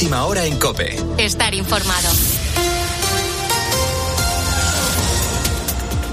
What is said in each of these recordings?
Última hora en Cope. Estar informado.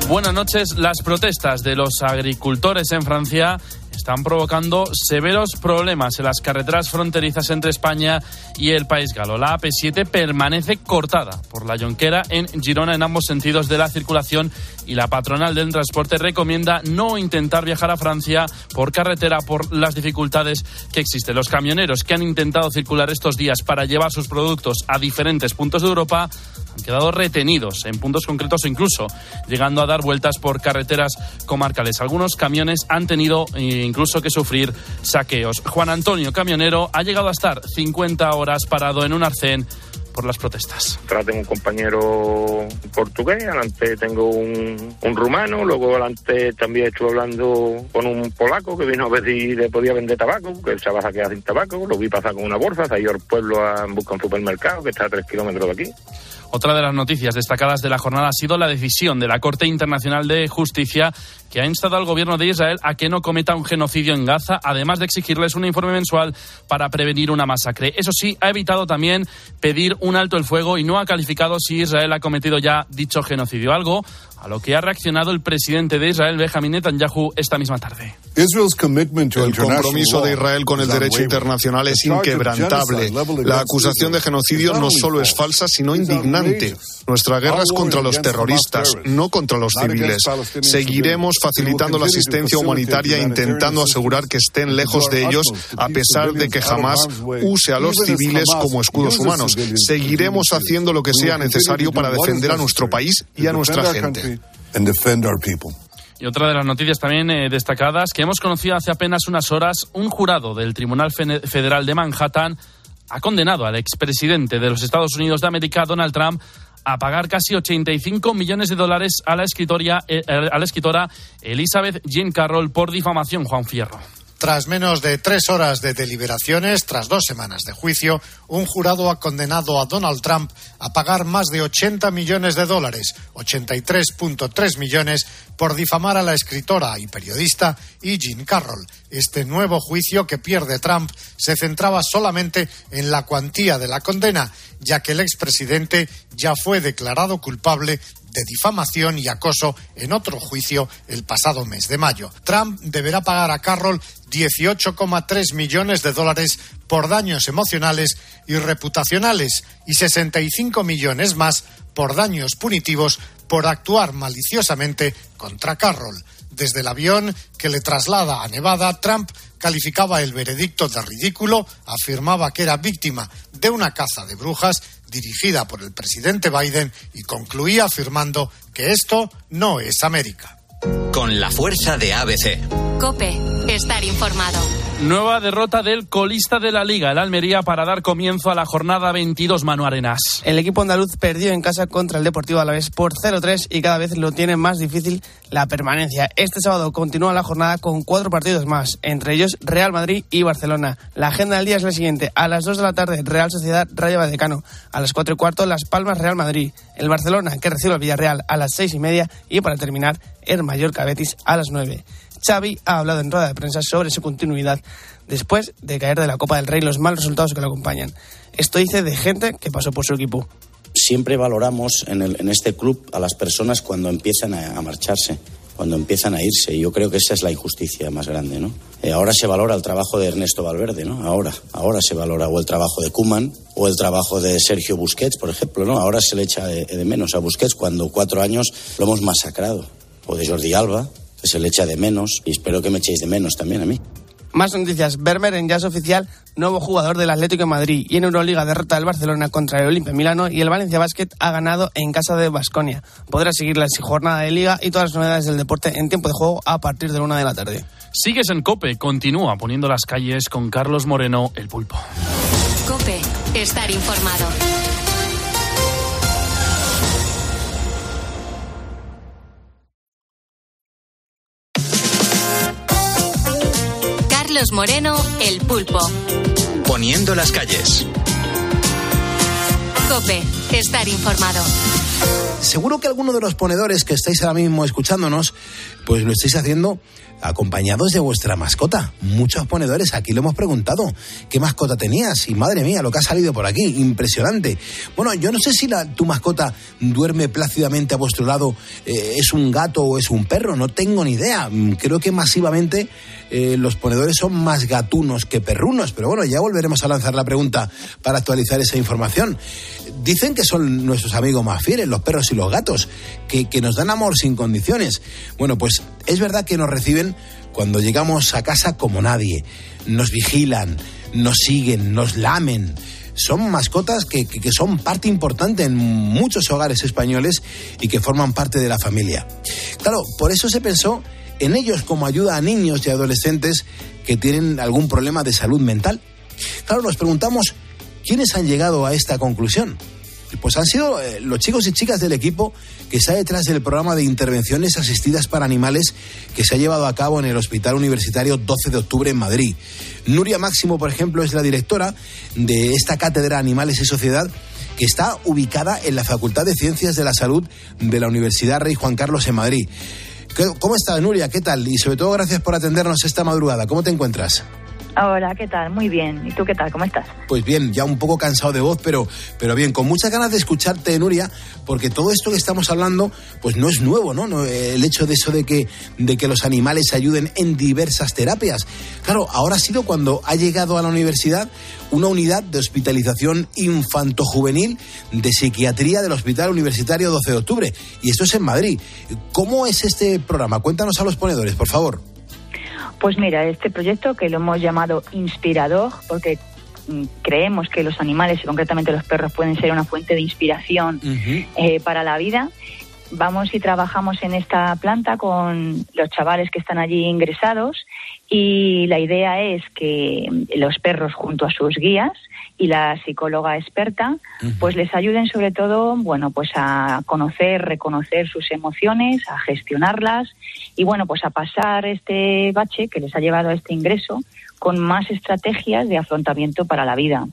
Buenas noches. Las protestas de los agricultores en Francia están provocando severos problemas en las carreteras fronterizas entre España y el país galo. La AP7 permanece cortada por la Jonquera en Girona en ambos sentidos de la circulación y la patronal del transporte recomienda no intentar viajar a Francia por carretera por las dificultades que existen. Los camioneros que han intentado circular estos días para llevar sus productos a diferentes puntos de Europa han quedado retenidos en puntos concretos o incluso llegando a dar vueltas por carreteras comarcales. Algunos camiones han tenido eh, incluso que sufrir saqueos. Juan Antonio, camionero, ha llegado a estar 50 horas parado en un arcén por las protestas. Atrás un compañero portugués, adelante tengo un, un rumano, luego adelante también estuve hablando con un polaco que vino a ver si le podía vender tabaco, que él se va a quedar sin tabaco, lo vi pasar con una bolsa, se ido al pueblo a buscar un supermercado que está a tres kilómetros de aquí. Otra de las noticias destacadas de la jornada ha sido la decisión de la Corte Internacional de Justicia que ha instado al gobierno de Israel a que no cometa un genocidio en Gaza, además de exigirles un informe mensual para prevenir una masacre. Eso sí, ha evitado también pedir un alto el fuego y no ha calificado si Israel ha cometido ya dicho genocidio, algo a lo que ha reaccionado el presidente de Israel, Benjamin Netanyahu, esta misma tarde. El compromiso de Israel con el derecho internacional es inquebrantable. La acusación de genocidio no solo es falsa, sino indignante. Nuestra guerra es contra los terroristas, no contra los civiles. Seguiremos facilitando la asistencia humanitaria e intentando asegurar que estén lejos de ellos, a pesar de que jamás use a los civiles como escudos humanos. Seguiremos haciendo lo que sea necesario para defender a nuestro país y a nuestra gente. Y otra de las noticias también eh, destacadas que hemos conocido hace apenas unas horas, un jurado del Tribunal Federal de Manhattan ha condenado al expresidente de los Estados Unidos de América, Donald Trump, a pagar casi 85 millones de dólares a la, escritoria, eh, a la escritora Elizabeth Jean Carroll por difamación, Juan Fierro. Tras menos de tres horas de deliberaciones, tras dos semanas de juicio, un jurado ha condenado a Donald Trump a pagar más de 80 millones de dólares, 83.3 millones, por difamar a la escritora y periodista E. Jean Carroll. Este nuevo juicio que pierde Trump se centraba solamente en la cuantía de la condena, ya que el expresidente ya fue declarado culpable de difamación y acoso en otro juicio el pasado mes de mayo. Trump deberá pagar a Carroll 18,3 millones de dólares por daños emocionales y reputacionales y 65 millones más por daños punitivos por actuar maliciosamente contra Carroll. Desde el avión que le traslada a Nevada, Trump calificaba el veredicto de ridículo, afirmaba que era víctima de una caza de brujas dirigida por el presidente Biden y concluía afirmando que esto no es América. Con la fuerza de ABC. Cope, estar informado. Nueva derrota del colista de la Liga, el Almería, para dar comienzo a la jornada 22, Manu Arenas. El equipo andaluz perdió en casa contra el Deportivo Alavés por 0-3 y cada vez lo tiene más difícil la permanencia. Este sábado continúa la jornada con cuatro partidos más, entre ellos Real Madrid y Barcelona. La agenda del día es la siguiente. A las 2 de la tarde, Real Sociedad Rayo Vallecano. A las 4 y cuarto, Las Palmas Real Madrid. El Barcelona, que recibe al Villarreal a las 6 y media. Y para terminar, el Mallorca Betis a las 9. Xavi ha hablado en rueda de prensa sobre su continuidad después de caer de la Copa del Rey los malos resultados que lo acompañan. Esto dice de gente que pasó por su equipo. Siempre valoramos en, este club a las personas cuando empiezan a, marcharse, cuando empiezan a irse. Y yo creo que esa es la injusticia más grande, ¿no? Eh, ahora se valora el trabajo de Ernesto Valverde, ¿no? Ahora, ahora se valora o el trabajo de Kuman o el trabajo de Sergio Busquets, por ejemplo, ¿no? Ahora se le echa de menos a Busquets cuando cuatro años lo hemos masacrado. O de Jordi Alba, que se le echa de menos y espero que me echéis de menos también a mí. Más noticias. Bermer en jazz oficial, nuevo jugador del Atlético de Madrid. Y en Euroliga derrota del Barcelona contra el Olimpia Milano y el Valencia Basket ha ganado en casa de Basconia. Podrá seguir la jornada de liga y todas las novedades del deporte en tiempo de juego a partir de la una de la tarde. Sigues en Cope, continúa poniendo las calles con Carlos Moreno, el pulpo. Cope, estar informado. Carlos Moreno, el pulpo. Poniendo las calles. Cope, estar informado. seguro que alguno de los ponedores que estáis ahora mismo escuchándonos, pues lo estáis haciendo acompañados de vuestra mascota. Muchos ponedores aquí lo hemos preguntado. ¿Qué mascota tenías? Y madre mía, lo que ha salido por aquí, impresionante. Bueno, yo no sé si la, tu mascota duerme plácidamente a vuestro lado, eh, es un gato o es un perro, no tengo ni idea. Mm, creo que masivamente eh, los ponedores son más gatunos que perrunos, pero bueno, ya volveremos a lanzar la pregunta para actualizar esa información. Dicen que son nuestros amigos más fieles, los perros y los gatos, que, nos dan amor sin condiciones. Bueno, pues es verdad que nos reciben cuando llegamos a casa como nadie. Nos vigilan, nos siguen, nos lamen. Son mascotas que, que, son parte importante en muchos hogares españoles y que forman parte de la familia. Claro, por eso se pensó en ellos como ayuda a niños y adolescentes que tienen algún problema de salud mental. Claro, nos preguntamos quiénes han llegado a esta conclusión. Pues han sido eh, los chicos y chicas del equipo que está detrás del programa de intervenciones asistidas para animales que se ha llevado a cabo en el Hospital Universitario 12 de octubre en Madrid. Nuria Máximo, por ejemplo, es la directora de esta cátedra Animales y Sociedad que está ubicada en la Facultad de Ciencias de la Salud de la Universidad Rey Juan Carlos en Madrid. ¿Cómo estás, Nuria? ¿Qué tal? Y sobre todo, gracias por atendernos esta madrugada. ¿Cómo te encuentras? Hola, ¿qué tal? Muy bien. ¿Y tú qué tal? ¿Cómo estás? Pues bien, ya un poco cansado de voz, pero, pero bien, con muchas ganas de escucharte, Nuria, porque todo esto que estamos hablando, pues no es nuevo, ¿no? El hecho de eso de que, de que los animales ayuden en diversas terapias. Claro, ahora ha sido cuando ha llegado a la universidad una unidad de hospitalización infanto-juvenil de psiquiatría del Hospital Universitario 12 de Octubre. Y esto es en Madrid. ¿Cómo es este programa? Cuéntanos a los ponedores, por favor. Pues mira, este proyecto que lo hemos llamado Inspirador, porque mm, creemos que los animales y concretamente los perros pueden ser una fuente de inspiración eh, para la vida. Vamos y trabajamos en esta planta con los chavales que están allí ingresados y la idea es que los perros junto a sus guías y la psicóloga experta pues les ayuden sobre todo bueno pues a conocer reconocer sus emociones a gestionarlas y bueno pues a pasar este bache que les ha llevado a este ingreso con más estrategias de afrontamiento para la vida.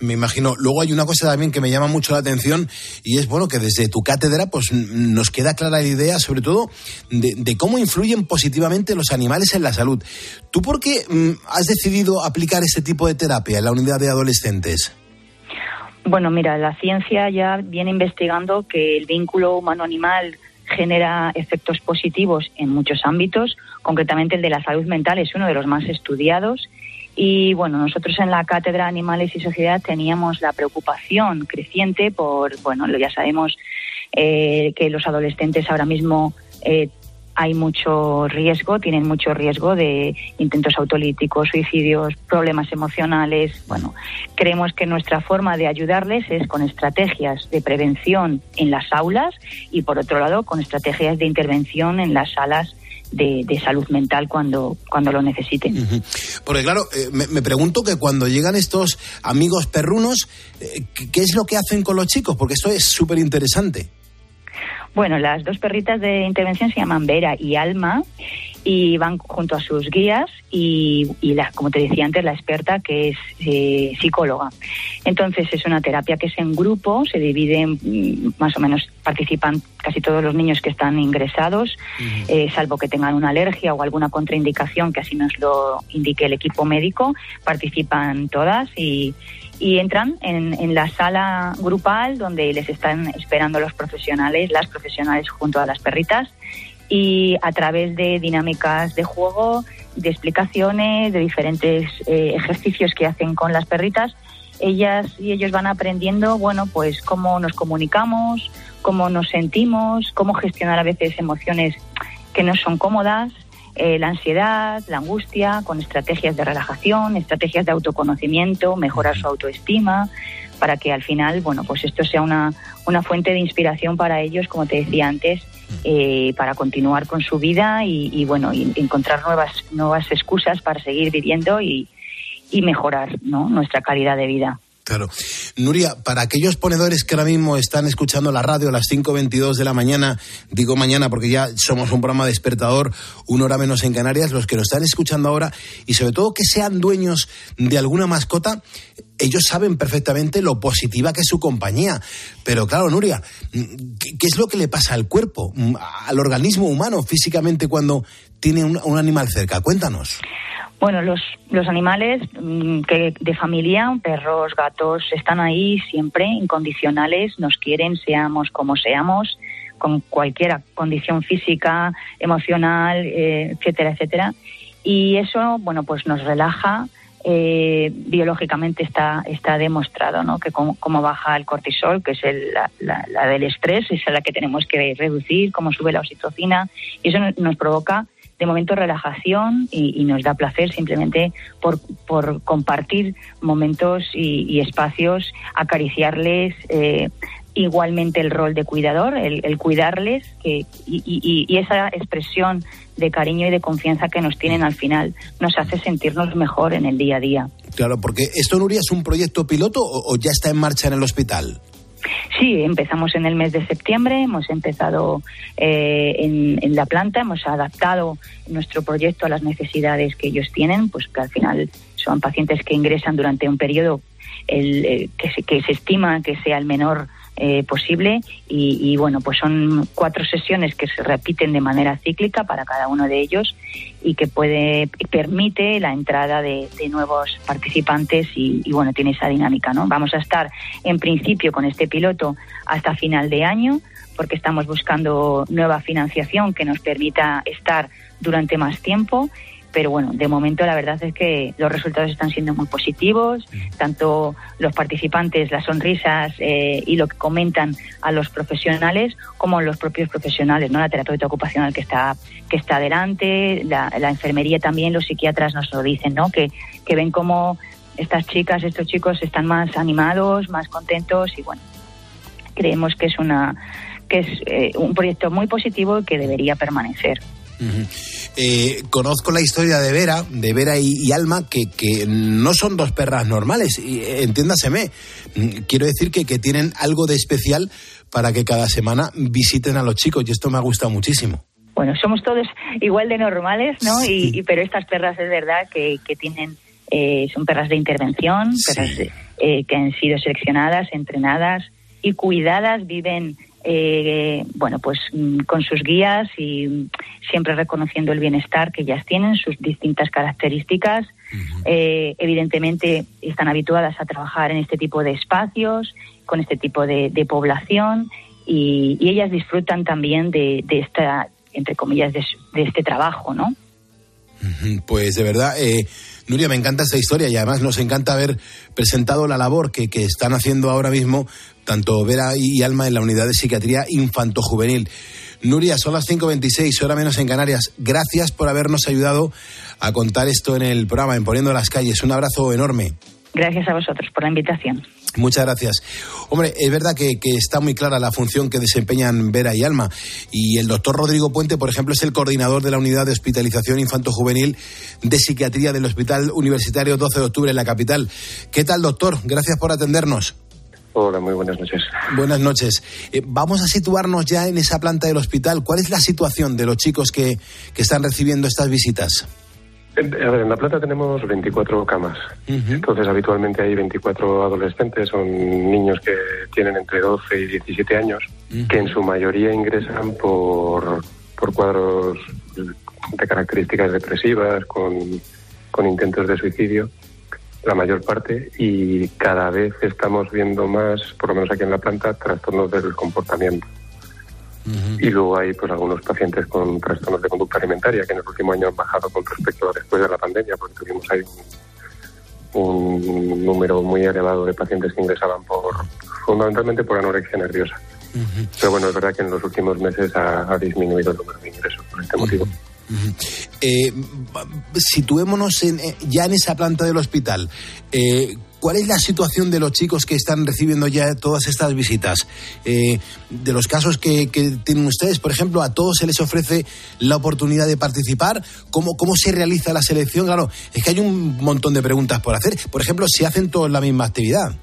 Me imagino. Luego hay una cosa también que me llama mucho la atención y es bueno que desde tu cátedra pues nos queda clara la idea sobre todo de, cómo influyen positivamente los animales en la salud. ¿Tú por qué mm, has decidido aplicar este tipo de terapia en la unidad de adolescentes? Bueno, mira, la ciencia ya viene investigando que el vínculo humano-animal genera efectos positivos en muchos ámbitos, concretamente el de la salud mental es uno de los más estudiados. Y bueno, nosotros en la cátedra Animales y Sociedad teníamos la preocupación creciente por, bueno, ya sabemos eh, que los adolescentes ahora mismo eh, hay mucho riesgo, tienen mucho riesgo de intentos autolíticos, suicidios, problemas emocionales. Bueno, creemos que nuestra forma de ayudarles es con estrategias de prevención en las aulas y, por otro lado, con estrategias de intervención en las salas de, salud mental cuando, cuando lo necesiten. Porque claro, eh, me, pregunto que cuando llegan estos amigos perrunos, eh, ¿qué es lo que hacen con los chicos? Porque esto es súper interesante. Bueno, las dos perritas de intervención se llaman Vera y Alma y van junto a sus guías y, la, como te decía antes, la experta que es eh, psicóloga. Entonces es una terapia que es en grupo, se dividen, mm, más o menos participan casi todos los niños que están ingresados, eh, salvo que tengan una alergia o alguna contraindicación, que así nos lo indique el equipo médico, participan todas y y entran en, en, la sala grupal donde les están esperando los profesionales, las profesionales junto a las perritas y a través de dinámicas de juego, de explicaciones, de diferentes eh, ejercicios que hacen con las perritas, ellas y ellos van aprendiendo, bueno, pues cómo nos comunicamos, cómo nos sentimos, cómo gestionar a veces emociones que no son cómodas eh, la ansiedad, la angustia, con estrategias de relajación, estrategias de autoconocimiento, mejorar su autoestima, para que al final, bueno, pues esto sea una, una fuente de inspiración para ellos, como te decía antes, eh, para continuar con su vida y, bueno, y encontrar nuevas, nuevas excusas para seguir viviendo y, y mejorar ¿no? nuestra calidad de vida. Claro. Nuria, para aquellos ponedores que ahora mismo están escuchando la radio a las 5.22 de la mañana, digo mañana porque ya somos un programa despertador, una hora menos en Canarias, los que lo están escuchando ahora, y sobre todo que sean dueños de alguna mascota, ellos saben perfectamente lo positiva que es su compañía. Pero claro, Nuria, ¿qué, es lo que le pasa al cuerpo, al organismo humano físicamente cuando tiene un animal cerca? Cuéntanos. Bueno, los, los animales mm, que de familia, perros, gatos, están ahí siempre incondicionales, nos quieren, seamos como seamos, con cualquier condición física, emocional, eh, etcétera, etcétera. Y eso, bueno, pues nos relaja. Eh, biológicamente está, está demostrado ¿no? que como, baja el cortisol, que es la, la, del estrés, es la que tenemos que reducir, cómo sube la oxitocina, y eso nos provoca de momento relajación y, nos da placer simplemente por, por compartir momentos y, espacios, acariciarles. Eh, igualmente el rol de cuidador, el, cuidarles que, y, esa expresión de cariño y de confianza que nos tienen al final nos hace sentirnos mejor en el día a día. Claro, porque esto, Nuria, es un proyecto piloto o ya está en marcha en el hospital. Sí, empezamos en el mes de septiembre, hemos empezado eh, en, la planta, hemos adaptado nuestro proyecto a las necesidades que ellos tienen, pues que al final son pacientes que ingresan durante un periodo el, eh, que, se, que se estima que sea el menor eh, posible. Y, bueno pues son cuatro sesiones que se repiten de manera cíclica para cada uno de ellos y que puede permite la entrada de, nuevos participantes y, bueno tiene esa dinámica no vamos a estar en principio con este piloto hasta final de año porque estamos buscando nueva financiación que nos permita estar durante más tiempo pero bueno, de momento la verdad es que los resultados están siendo muy positivos, tanto los participantes, las sonrisas eh, y lo que comentan a los profesionales, como los propios profesionales, ¿no? La terapeuta ocupacional que está, que está delante, la, enfermería también, los psiquiatras nos lo dicen, ¿no? Que, que ven cómo estas chicas, estos chicos están más animados, más contentos y bueno, creemos que es una que es eh, un proyecto muy positivo y que debería permanecer. Eh, conozco la historia de Vera, de Vera y, Alma, que, que, no son dos perras normales, y, eh, entiéndaseme. Mm, quiero decir que, que tienen algo de especial para que cada semana visiten a los chicos, y esto me ha gustado muchísimo bueno, somos todos igual de normales, ¿no? Y, pero estas perras es verdad que, que tienen, eh, son perras de intervención, perras que han sido seleccionadas, entrenadas y cuidadas, viven eh, bueno, pues mm, con sus guías y siempre reconociendo el bienestar que ellas tienen, sus distintas características. Eh, evidentemente están habituadas a trabajar en este tipo de espacios, con este tipo de, población y, ellas disfrutan también de, esta, entre comillas, de, este trabajo, ¿no? Pues de verdad, eh, Nuria, me encanta esta historia y además nos encanta haber presentado la labor que, que están haciendo ahora mismo tanto Vera y Alma en la unidad de psiquiatría infanto-juvenil. Nuria, son las 5.26, hora menos en Canarias. Gracias por habernos ayudado a contar esto en el programa, en Poniendo las Calles. Un abrazo enorme. Gracias a vosotros por la invitación. Muchas gracias. Hombre, es verdad que, que, está muy clara la función que desempeñan Vera y Alma. Y el doctor Rodrigo Puente, por ejemplo, es el coordinador de la unidad de hospitalización infanto-juvenil de psiquiatría del Hospital Universitario 12 de Octubre en la capital. ¿Qué tal, doctor? Gracias por atendernos. Hola, muy buenas noches. Buenas noches. Eh, vamos a situarnos ya en esa planta del hospital. ¿Cuál es la situación de los chicos que, que están recibiendo estas visitas? En, en la planta tenemos 24 camas. Entonces, habitualmente hay 24 adolescentes, son niños que tienen entre 12 y 17 años, que en su mayoría ingresan por, por cuadros de características depresivas, con, con intentos de suicidio la mayor parte, y cada vez estamos viendo más, por lo menos aquí en la planta, trastornos del comportamiento. Y luego hay pues algunos pacientes con trastornos de conducta alimentaria que en el último año han bajado con respecto a después de la pandemia, porque tuvimos ahí un, número muy elevado de pacientes que ingresaban por fundamentalmente por anorexia nerviosa. Pero bueno, es verdad que en los últimos meses ha, disminuido el número de ingresos por este motivo. Eh, situémonos eh, ya en esa planta del hospital. Eh, ¿Cuál es la situación de los chicos que están recibiendo ya todas estas visitas? de los casos que, tienen ustedes, por ejemplo, a todos se les ofrece la oportunidad de participar. ¿Cómo, ¿Cómo se realiza la selección? Claro, es que hay un montón de preguntas por hacer. Por ejemplo, si hacen todos la misma actividad.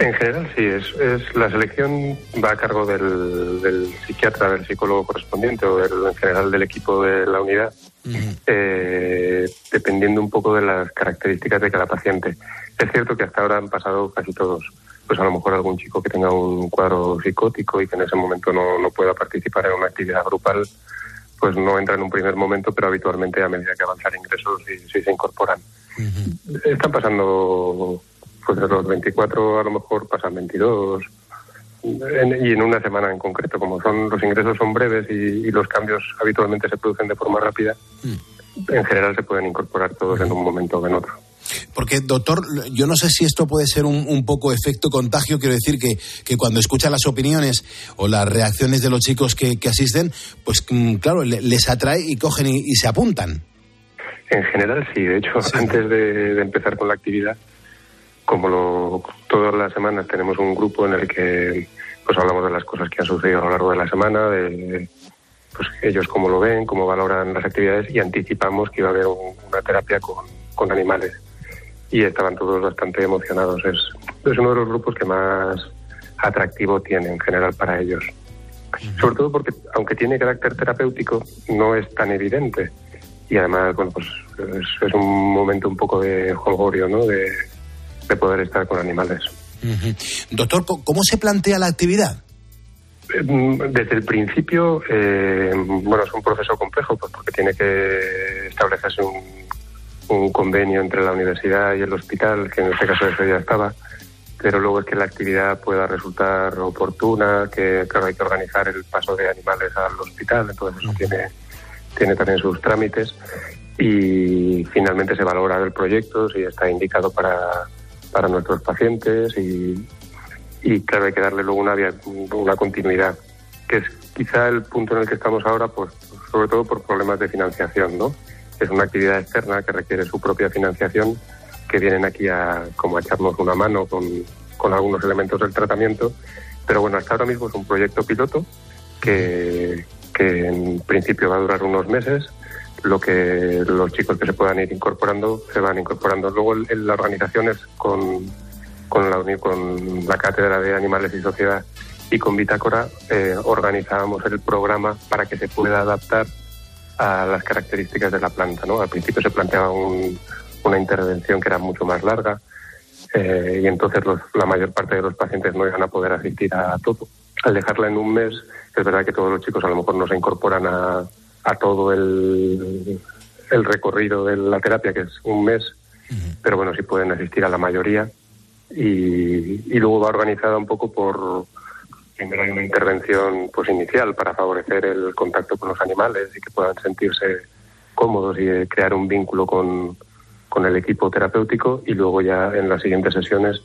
En general sí, es, es la selección va a cargo del, psiquiatra, del psicólogo correspondiente o del, en general del equipo de la unidad, eh, dependiendo un poco de las características de cada paciente. Es cierto que hasta ahora han pasado casi todos. Pues a lo mejor algún chico que tenga un cuadro psicótico y que en ese momento no, no pueda participar en una actividad grupal, pues no entra en un primer momento, pero habitualmente a medida que avanzan ingresos sí, se incorporan. Están pasando pues de los 24 a lo mejor pasan 22 y en una semana en concreto, como son los ingresos son breves y, los cambios habitualmente se producen de forma rápida, mm. en general se pueden incorporar todos en un momento o en otro. Porque, doctor, yo no sé si esto puede ser un, poco efecto contagio. Quiero decir que, que, cuando escucha las opiniones o las reacciones de los chicos que, asisten, pues mm, claro, les atrae y cogen y, se apuntan. En general, sí. De hecho, antes de, empezar con la actividad, como lo, todas las semanas tenemos un grupo en el que pues hablamos de las cosas que han sucedido a lo largo de la semana, de, pues ellos cómo lo ven, cómo valoran las actividades y anticipamos que iba a haber una terapia con, con, animales. Y estaban todos bastante emocionados. Es, es uno de los grupos que más atractivo tiene en general para ellos. Sobre todo porque, aunque tiene carácter terapéutico, no es tan evidente. Y además, bueno, pues es, es un momento un poco de jolgorio, ¿no? De, de poder estar con animales. Doctor, ¿cómo se plantea la actividad? Mm, desde el principio, eh, bueno, es un proceso complejo pues porque tiene que establecerse un, un, convenio entre la universidad y el hospital, que en este caso eso ya estaba, pero luego es que la actividad pueda resultar oportuna, que claro, hay que organizar el paso de animales al hospital, entonces eso tiene, tiene también sus trámites y finalmente se valora el proyecto, si está indicado para para nuestros pacientes y, y claro, hay que darle luego una, una continuidad, que es quizá el punto en el que estamos ahora, pues sobre todo por problemas de financiación, ¿no? Es una actividad externa que requiere su propia financiación, que vienen aquí a como a echarnos una mano con, con algunos elementos del tratamiento, pero bueno, hasta ahora mismo es un proyecto piloto que, que en principio va a durar unos meses lo que los chicos que se puedan ir incorporando se van incorporando. Luego en la organización es con, con, la, con la Cátedra de Animales y Sociedad y con Bitácora eh, organizábamos el programa para que se pueda adaptar a las características de la planta. ¿no? Al principio se planteaba una intervención que era mucho más larga eh, y entonces la mayor parte de los pacientes no iban a poder asistir a todo. Al dejarla en un mes, es verdad que todos los chicos a lo mejor no se incorporan a, a todo el, el recorrido de la terapia, que es un mes, pero bueno, sí pueden asistir a la mayoría. Y, y luego va organizada un poco por, primero hay una intervención pues inicial para favorecer el contacto con los animales y que puedan sentirse cómodos y crear un vínculo con, con el equipo terapéutico. Y luego ya en las siguientes sesiones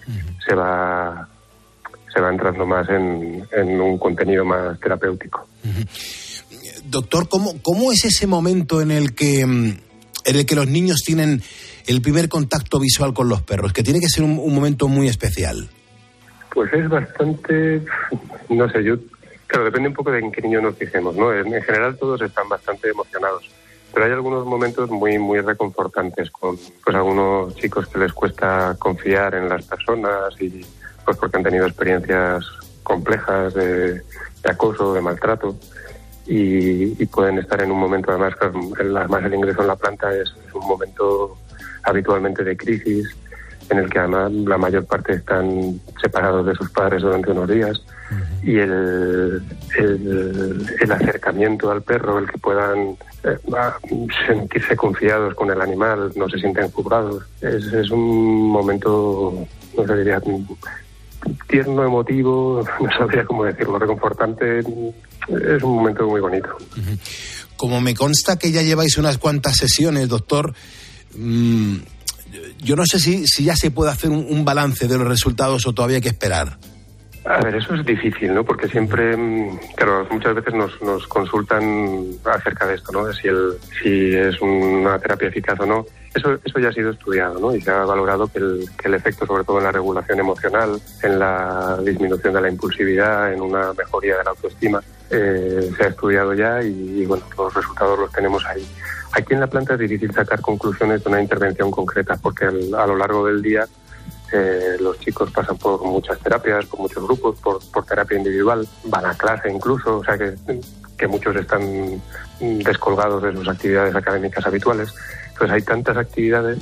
se va se va entrando más en, en un contenido más terapéutico doctor, ¿cómo, ¿cómo es ese momento en el que mm, en el que los niños tienen el primer contacto visual con los perros? Que tiene que ser un, momento muy especial. Pues es bastante, no sé, yo, claro, depende un poco de en qué niño nos fijemos, ¿no? En, general todos están bastante emocionados, pero hay algunos momentos muy, muy reconfortantes con, pues, algunos chicos que les cuesta confiar en las personas y, pues, porque han tenido experiencias complejas de acoso, de maltrato y, pueden estar en un momento, además, además el ingreso en la planta es, un momento habitualmente de crisis, en el que además la mayor parte están separados de sus padres durante unos días y el, el, acercamiento al perro, el que puedan eh, sentirse confiados con el animal, no se sienten juzgados, es, es un momento, no sé, diría, tierno, emotivo, no sabría cómo decirlo, reconfortante, es un momento muy bonito. Como me consta que ya lleváis unas cuantas sesiones, doctor, mm, yo no sé si, si ya se puede hacer un, balance de los resultados o todavía hay que esperar. A ver, eso es difícil, ¿no? Porque siempre, mm, claro, muchas veces nos, nos consultan acerca de esto, ¿no? De si, el, si es una terapia eficaz o no. Eso, eso ya ha sido estudiado, ¿no? Y se ha valorado que el, que el efecto, sobre todo en la regulación emocional, en la disminución de la impulsividad, en una mejoría de la autoestima, eh, se ha estudiado ya y, bueno, los resultados los tenemos ahí. Aquí en la planta es difícil sacar conclusiones de una intervención concreta porque a lo largo del día Eh, los chicos pasan por muchas terapias, por muchos grupos, por, por terapia individual, van a clase incluso, o sea que, que muchos están descolgados de sus actividades académicas habituales. Entonces hay tantas actividades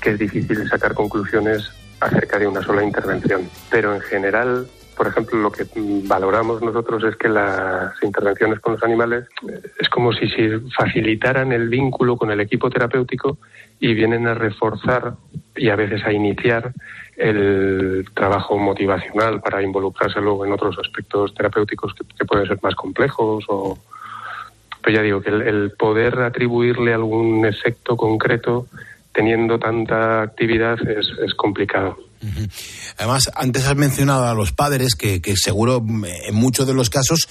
que es difícil sacar conclusiones acerca de una sola intervención. Pero en general por ejemplo, lo que valoramos nosotros es que las intervenciones con los animales eh, es como si se facilitaran el vínculo con el equipo terapéutico y vienen a reforzar y a veces a iniciar el trabajo motivacional para involucrarse luego en otros aspectos terapéuticos que, pueden ser más complejos o pero ya digo que el poder atribuirle algún efecto concreto teniendo tanta actividad es, es complicado. Además, antes has mencionado a los padres que, seguro mm, en muchos de los casos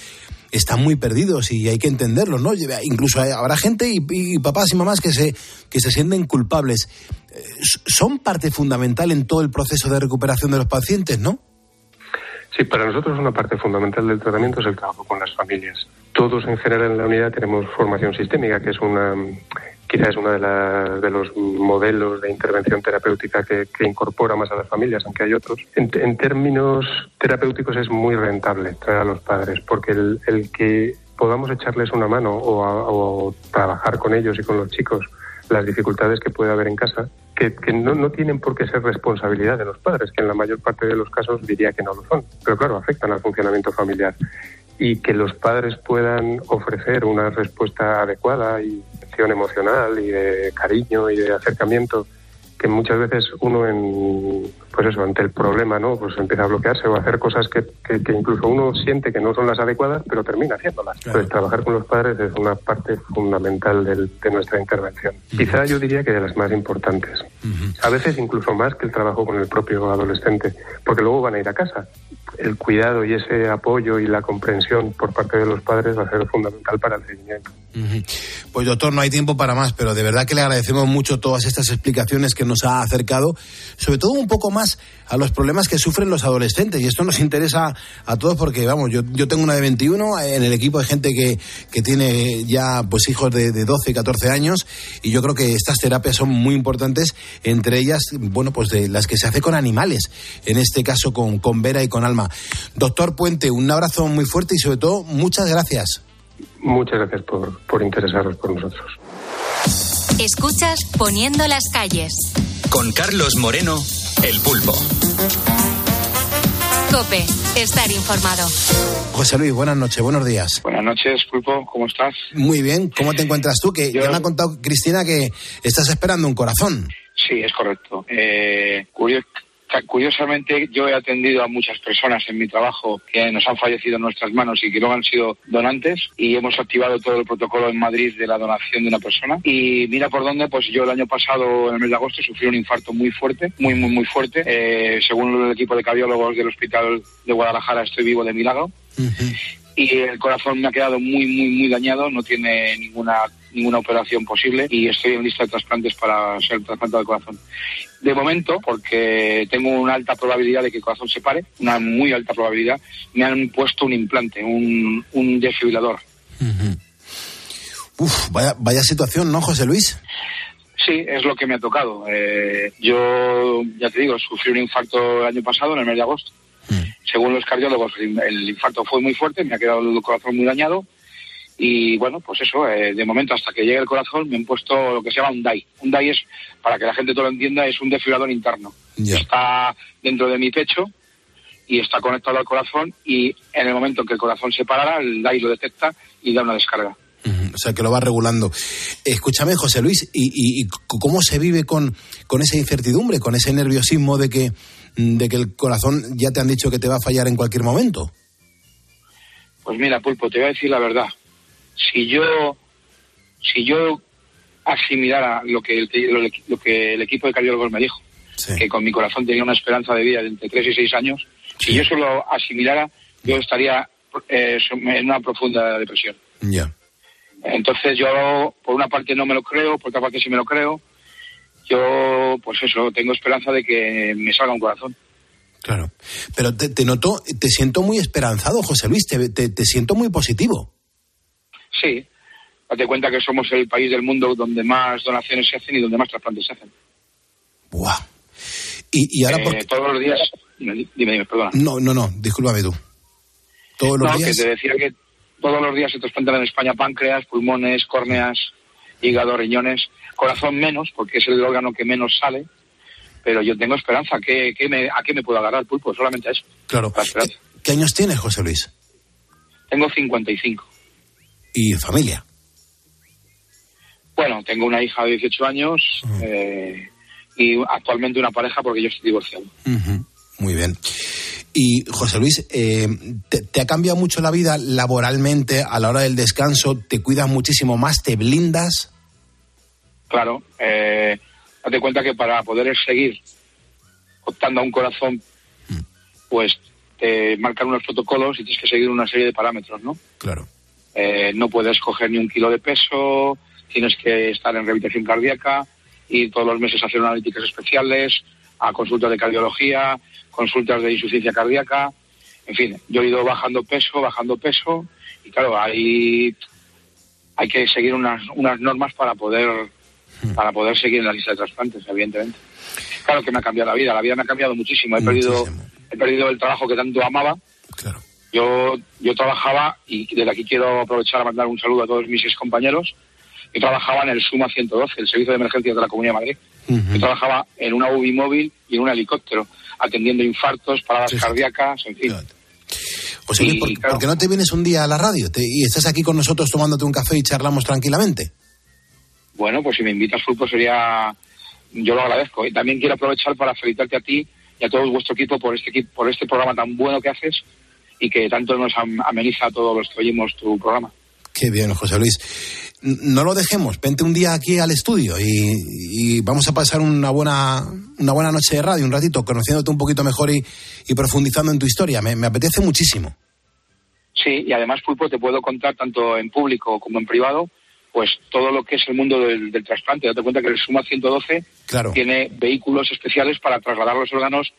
están muy perdidos y hay que entenderlo, ¿no? Incluso habrá gente y, papás y mamás que se, que se sienten culpables. Eh, son parte fundamental en todo el proceso de recuperación de los pacientes, ¿no? Sí, para nosotros una parte fundamental del tratamiento es el trabajo con las familias. Todos en general en la unidad tenemos formación sistémica, que es una quizás es uno de, de, los modelos de intervención terapéutica que, incorpora más a las familias, aunque hay otros. En, términos terapéuticos es muy rentable traer a los padres, porque el, que podamos echarles una mano o, trabajar con ellos y con los chicos las dificultades que puede haber en casa, que, no, tienen por qué ser responsabilidad de los padres, que en la mayor parte de los casos diría que no lo son, pero claro, afectan al funcionamiento familiar y que los padres puedan ofrecer una respuesta adecuada y emocional y de cariño y de acercamiento que muchas veces uno en pues eso ante el problema no pues empieza a bloquearse o a hacer cosas que, que, incluso uno siente que no son las adecuadas pero termina haciéndolas. Pues trabajar con los padres es una parte fundamental de nuestra intervención. Quizá yo diría que de las más importantes. A veces incluso más que el trabajo con el propio adolescente porque luego van a ir a casa. El cuidado y ese apoyo y la comprensión por parte de los padres va a ser fundamental para el seguimiento. Pues doctor, no hay tiempo para más, pero de verdad que le agradecemos mucho todas estas explicaciones que nos ha acercado, sobre todo un poco más a los problemas que sufren los adolescentes. Y esto nos interesa a todos porque, vamos, yo, tengo una de 21, en el equipo hay gente que, que tiene ya pues hijos de, de 12 y 14 años, y yo creo que estas terapias son muy importantes, entre ellas, bueno, pues de las que se hace con animales, en este caso con, con Vera y con Alma. Doctor Puente, un abrazo muy fuerte y sobre todo muchas gracias. Muchas gracias por, por interesaros por nosotros. Escuchas Poniendo las calles. Con Carlos Moreno, El Pulpo. Cope, estar informado. José Luis, buenas noches, buenos días. Buenas noches, Pulpo, ¿cómo estás? Muy bien, ¿cómo te encuentras tú? Que ya me ha contado Cristina que estás esperando un corazón. Sí, es correcto. Eh, Curiosamente, yo he atendido a muchas personas en mi trabajo que nos han fallecido en nuestras manos y que luego han sido donantes y hemos activado todo el protocolo en Madrid de la donación de una persona. Y mira por dónde, pues yo el año pasado, en el mes de agosto, sufrí un infarto muy fuerte, muy, muy, muy fuerte. Eh, según el equipo de cardiólogos del Hospital de Guadalajara, estoy vivo de milagro. Y el corazón me ha quedado muy, muy, muy dañado, no tiene ninguna ninguna operación posible y estoy en lista de trasplantes para ser trasplantado de corazón. De momento, porque tengo una alta probabilidad de que el corazón se pare, una muy alta probabilidad, me han puesto un implante, un, un desfibrilador. Uf, vaya, vaya situación, ¿no, José Luis? Sí, es lo que me ha tocado. Eh, yo, ya te digo, sufrí un infarto el año pasado, en el mes de agosto. Mm. Según los cardiólogos, el infarto fue muy fuerte, me ha quedado el corazón muy dañado y bueno, pues eso, eh, de momento hasta que llegue el corazón me han puesto lo que se llama un DAI. Un DAI es, para que la gente todo lo entienda, es un desfibrilador interno. Está dentro de mi pecho y está conectado al corazón y en el momento en que el corazón se parara, el DAI lo detecta y da una descarga. O sea, que lo va regulando. Escúchame, José Luis, ¿y, y cómo se vive con, con esa incertidumbre, con ese nerviosismo de que, de que el corazón ya te han dicho que te va a fallar en cualquier momento? Pues mira, Pulpo, te voy a decir la verdad si yo si yo asimilara lo que el, lo, que el equipo de cardiólogos me dijo, que con mi corazón tenía una esperanza de vida de entre 3 y 6 años, si yo solo asimilara, yo estaría eh, en una profunda depresión. Ya. Entonces yo, por una parte no me lo creo, por otra parte sí me lo creo. Yo, pues eso, tengo esperanza de que me salga un corazón. Claro. Pero te, noto, te siento muy esperanzado, José Luis, te, te siento muy positivo. Sí, date cuenta que somos el país del mundo donde más donaciones se hacen y donde más trasplantes se hacen. Buah. Y, ahora eh, Todos los días... Dime, dime, perdona. No, no, no, discúlpame tú. Todos los no, días... que te decía que todos los días se trasplantan en España páncreas, pulmones, córneas, hígado, riñones, corazón menos, porque es el órgano que menos sale, pero yo tengo esperanza. ¿Qué, me, ¿A qué me puedo agarrar el pulpo? Solamente a eso. Claro. ¿Qué, años tienes, José Luis? Tengo 55. ¿Y familia? Bueno, tengo una hija de 18 años eh, y actualmente una pareja porque yo estoy divorciado. Muy bien. Y José Luis, eh, te, ha cambiado mucho la vida laboralmente a la hora del descanso? ¿Te cuidas muchísimo más? ¿Te blindas? Claro. Eh, date cuenta que para poder seguir optando a un corazón, mm. pues te marcan unos protocolos y tienes que seguir una serie de parámetros, ¿no? Claro. Eh, no puedes coger ni un kilo de peso, tienes que estar en rehabilitación cardíaca y todos los meses hacer analíticas especiales, a consultas de cardiología, consultas de insuficiencia cardíaca, en fin, yo he ido bajando peso, bajando peso, y claro, hay, hay que seguir unas, unas normas para poder, hmm. para poder seguir en la lista de trasplantes, evidentemente. Claro que me ha cambiado la vida, la vida me ha cambiado muchísimo, he perdido, he perdido el trabajo que tanto amaba. Claro. Yo, yo trabajaba, y desde aquí quiero aprovechar a mandar un saludo a todos mis ex compañeros, yo trabajaba en el SUMA 112, el Servicio de Emergencias de la Comunidad de Madrid. Yo trabajaba en una UBI móvil y en un helicóptero atendiendo infartos, paradas cardíacas, en fin. Pues ¿por, qué no te vienes un día a la radio y estás aquí con nosotros tomándote un café y charlamos tranquilamente? Bueno, pues si me invitas, Fulpo, sería... Yo lo agradezco. Y también quiero aprovechar para felicitarte a ti y a todo vuestro equipo por este, por este programa tan bueno que haces y que tanto nos ameniza a todos los que oímos tu programa. Qué bien, José Luis no lo dejemos, vente un día aquí al estudio y, vamos a pasar una buena, una buena noche de radio, un ratito, conociéndote un poquito mejor y, profundizando en tu historia. Me, apetece muchísimo. Sí, y además, Pulpo, te puedo contar tanto en público como en privado, pues todo lo que es el mundo del, trasplante. Date cuenta que el Suma 112 tiene vehículos especiales para trasladar los órganos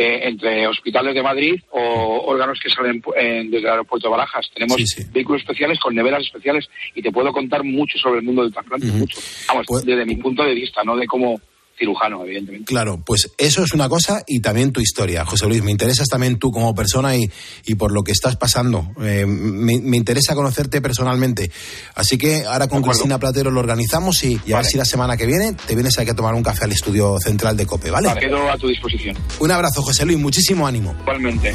eh, entre hospitales de Madrid o órganos que salen desde el aeropuerto de Barajas. Tenemos vehículos especiales con neveras especiales y te puedo contar mucho sobre el mundo del trasplante, mucho. Vamos, pues desde mi punto de vista, no de cómo cirujano, evidentemente. Claro, pues eso es una cosa y también tu historia, José Luis. Me interesas también tú como persona y, y por lo que estás pasando. Eh, me, me, interesa conocerte personalmente. Así que ahora con Cristina Platero lo organizamos y, a ver si la semana que viene te vienes aquí a tomar un café al estudio central de COPE, ¿vale? quedo a tu disposición. Un abrazo, José Luis. Muchísimo ánimo. Igualmente.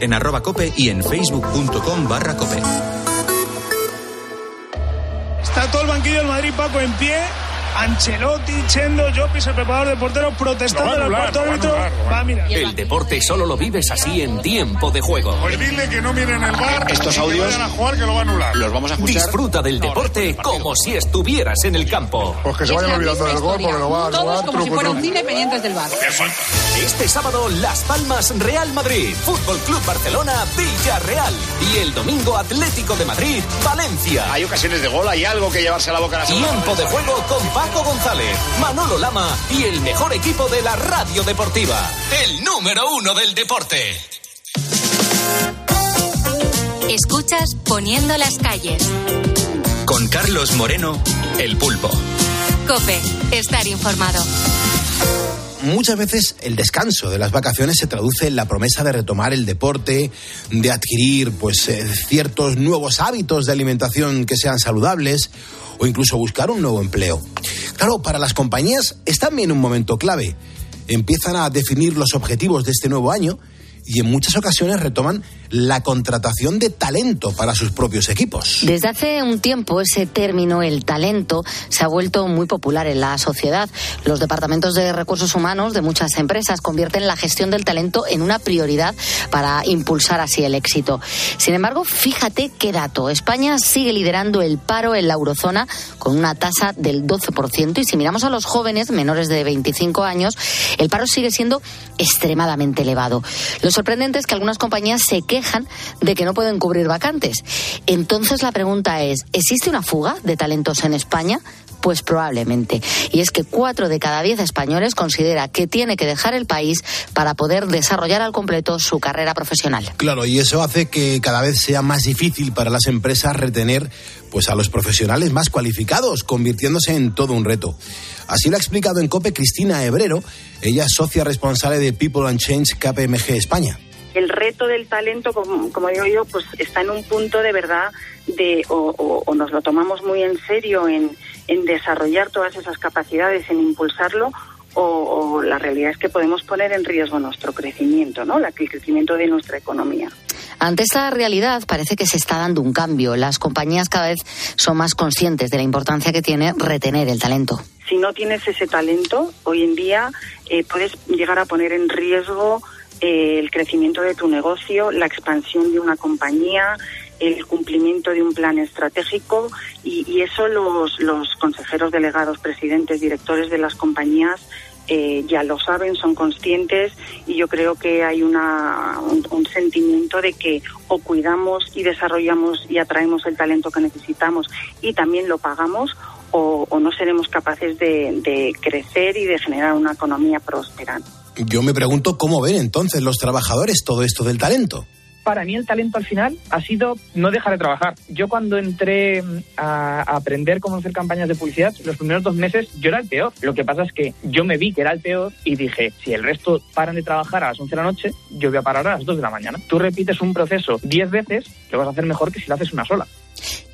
En arroba cope y en facebook.com barra cope. Está todo el banquillo del Madrid, Paco, en pie Ancelotti, Chendo, Jopis, el preparador de portero, protestando en el cuarto árbitro. Va, mira. El deporte solo lo vives así en tiempo de juego. Pues dile que no miren el bar. Estos audios. Que a jugar, que lo va a anular. Los vamos a escuchar. Disfruta del deporte como si estuvieras en el campo. Pues que se vayan olvidando del gol porque lo va a Todos como si fuera un cine pendientes del bar. Este sábado, Las Palmas Real Madrid, Fútbol Club Barcelona, Villarreal. Y el domingo, Atlético de Madrid, Valencia. Hay ocasiones de gol, hay algo que llevarse a la boca a la Tiempo de juego con Paco González, Manolo Lama y el mejor equipo de la radio deportiva. El número uno del deporte. Escuchas Poniendo las calles. Con Carlos Moreno, El Pulpo. Cope, estar informado. Muchas veces el descanso de las vacaciones se traduce en la promesa de retomar el deporte, de adquirir pues eh, ciertos nuevos hábitos de alimentación que sean saludables o incluso buscar un nuevo empleo. Claro, para las compañías es también un momento clave. Empiezan a definir los objetivos de este nuevo año y en muchas ocasiones retoman la contratación de talento para sus propios equipos. Desde hace un tiempo ese término, el talento, se ha vuelto muy popular en la sociedad. Los departamentos de recursos humanos de muchas empresas convierten la gestión del talento en una prioridad para impulsar así el éxito. Sin embargo, fíjate qué dato. España sigue liderando el paro en la eurozona con una tasa del 12% y si miramos a los jóvenes menores de 25 años, el paro sigue siendo extremadamente elevado. Lo sorprendente es que algunas compañías se quejan de que no pueden cubrir vacantes. Entonces la pregunta es, ¿existe una fuga de talentos en España? Pues probablemente. Y es que cuatro de cada diez españoles considera que tiene que dejar el país para poder desarrollar al completo su carrera profesional. Claro, y eso hace que cada vez sea más difícil para las empresas retener pues a los profesionales más cualificados, convirtiéndose en todo un reto. Así lo ha explicado en COPE Cristina Hebrero, ella es socia responsable de People and Change KPMG España el reto del talento, como, como, digo yo, pues está en un punto de verdad de o, o, o nos lo tomamos muy en serio en, en, desarrollar todas esas capacidades, en impulsarlo, o, o, la realidad es que podemos poner en riesgo nuestro crecimiento, ¿no? el crecimiento de nuestra economía. Ante esta realidad parece que se está dando un cambio. Las compañías cada vez son más conscientes de la importancia que tiene retener el talento. Si no tienes ese talento, hoy en día eh, puedes llegar a poner en riesgo eh, el crecimiento de tu negocio, la expansión de una compañía, el cumplimiento de un plan estratégico y, eso los, consejeros delegados, presidentes, directores de las compañías eh, ya lo saben, son conscientes y yo creo que hay una, un, un, sentimiento de que o cuidamos y desarrollamos y atraemos el talento que necesitamos y también lo pagamos o, o no seremos capaces de, de crecer y de generar una economía próspera yo me pregunto cómo ven entonces los trabajadores todo esto del talento. Para mí el talento al final ha sido no dejar de trabajar. Yo cuando entré a, aprender cómo hacer campañas de publicidad, los primeros dos meses yo era el peor. Lo que pasa es que yo me vi que era el peor y dije, si el resto paran de trabajar a las 11 de la noche, yo voy a parar a las 2 de la mañana. Tú repites un proceso 10 veces, lo vas a hacer mejor que si lo haces una sola.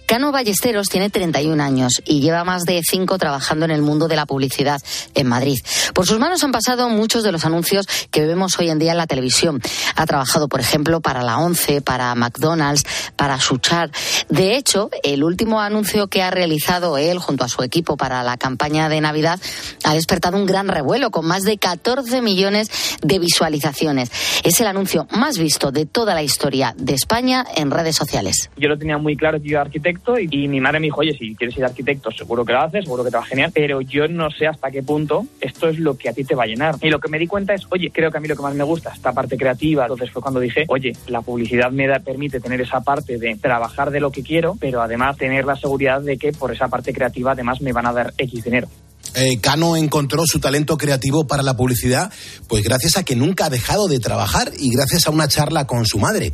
Cano Ballesteros tiene 31 años y lleva más de 5 trabajando en el mundo de la publicidad en Madrid. Por sus manos han pasado muchos de los anuncios que vemos hoy en día en la televisión. Ha trabajado, por ejemplo, para la ONCE, para McDonald's, para Suchar. De hecho, el último anuncio que ha realizado él junto a su equipo para la campaña de Navidad ha despertado un gran revuelo con más de 14 millones de visualizaciones. Es el anuncio más visto de toda la historia de España en redes sociales. Yo lo tenía muy claro yo arquitecto y, mi madre me dijo, oye, si quieres ir arquitecto, seguro que lo haces, seguro que te va genial, pero yo no sé hasta qué punto esto es lo que a ti te va a llenar. Y lo que me di cuenta es, oye, creo que a mí lo que más me gusta, esta parte creativa, entonces fue cuando dije, oye, la publicidad me da, permite tener esa parte de trabajar de lo que quiero, pero además tener la seguridad de que por esa parte creativa además me van a dar X dinero. Eh, Cano encontró su talento creativo para la publicidad, pues gracias a que nunca ha dejado de trabajar y gracias a una charla con su madre.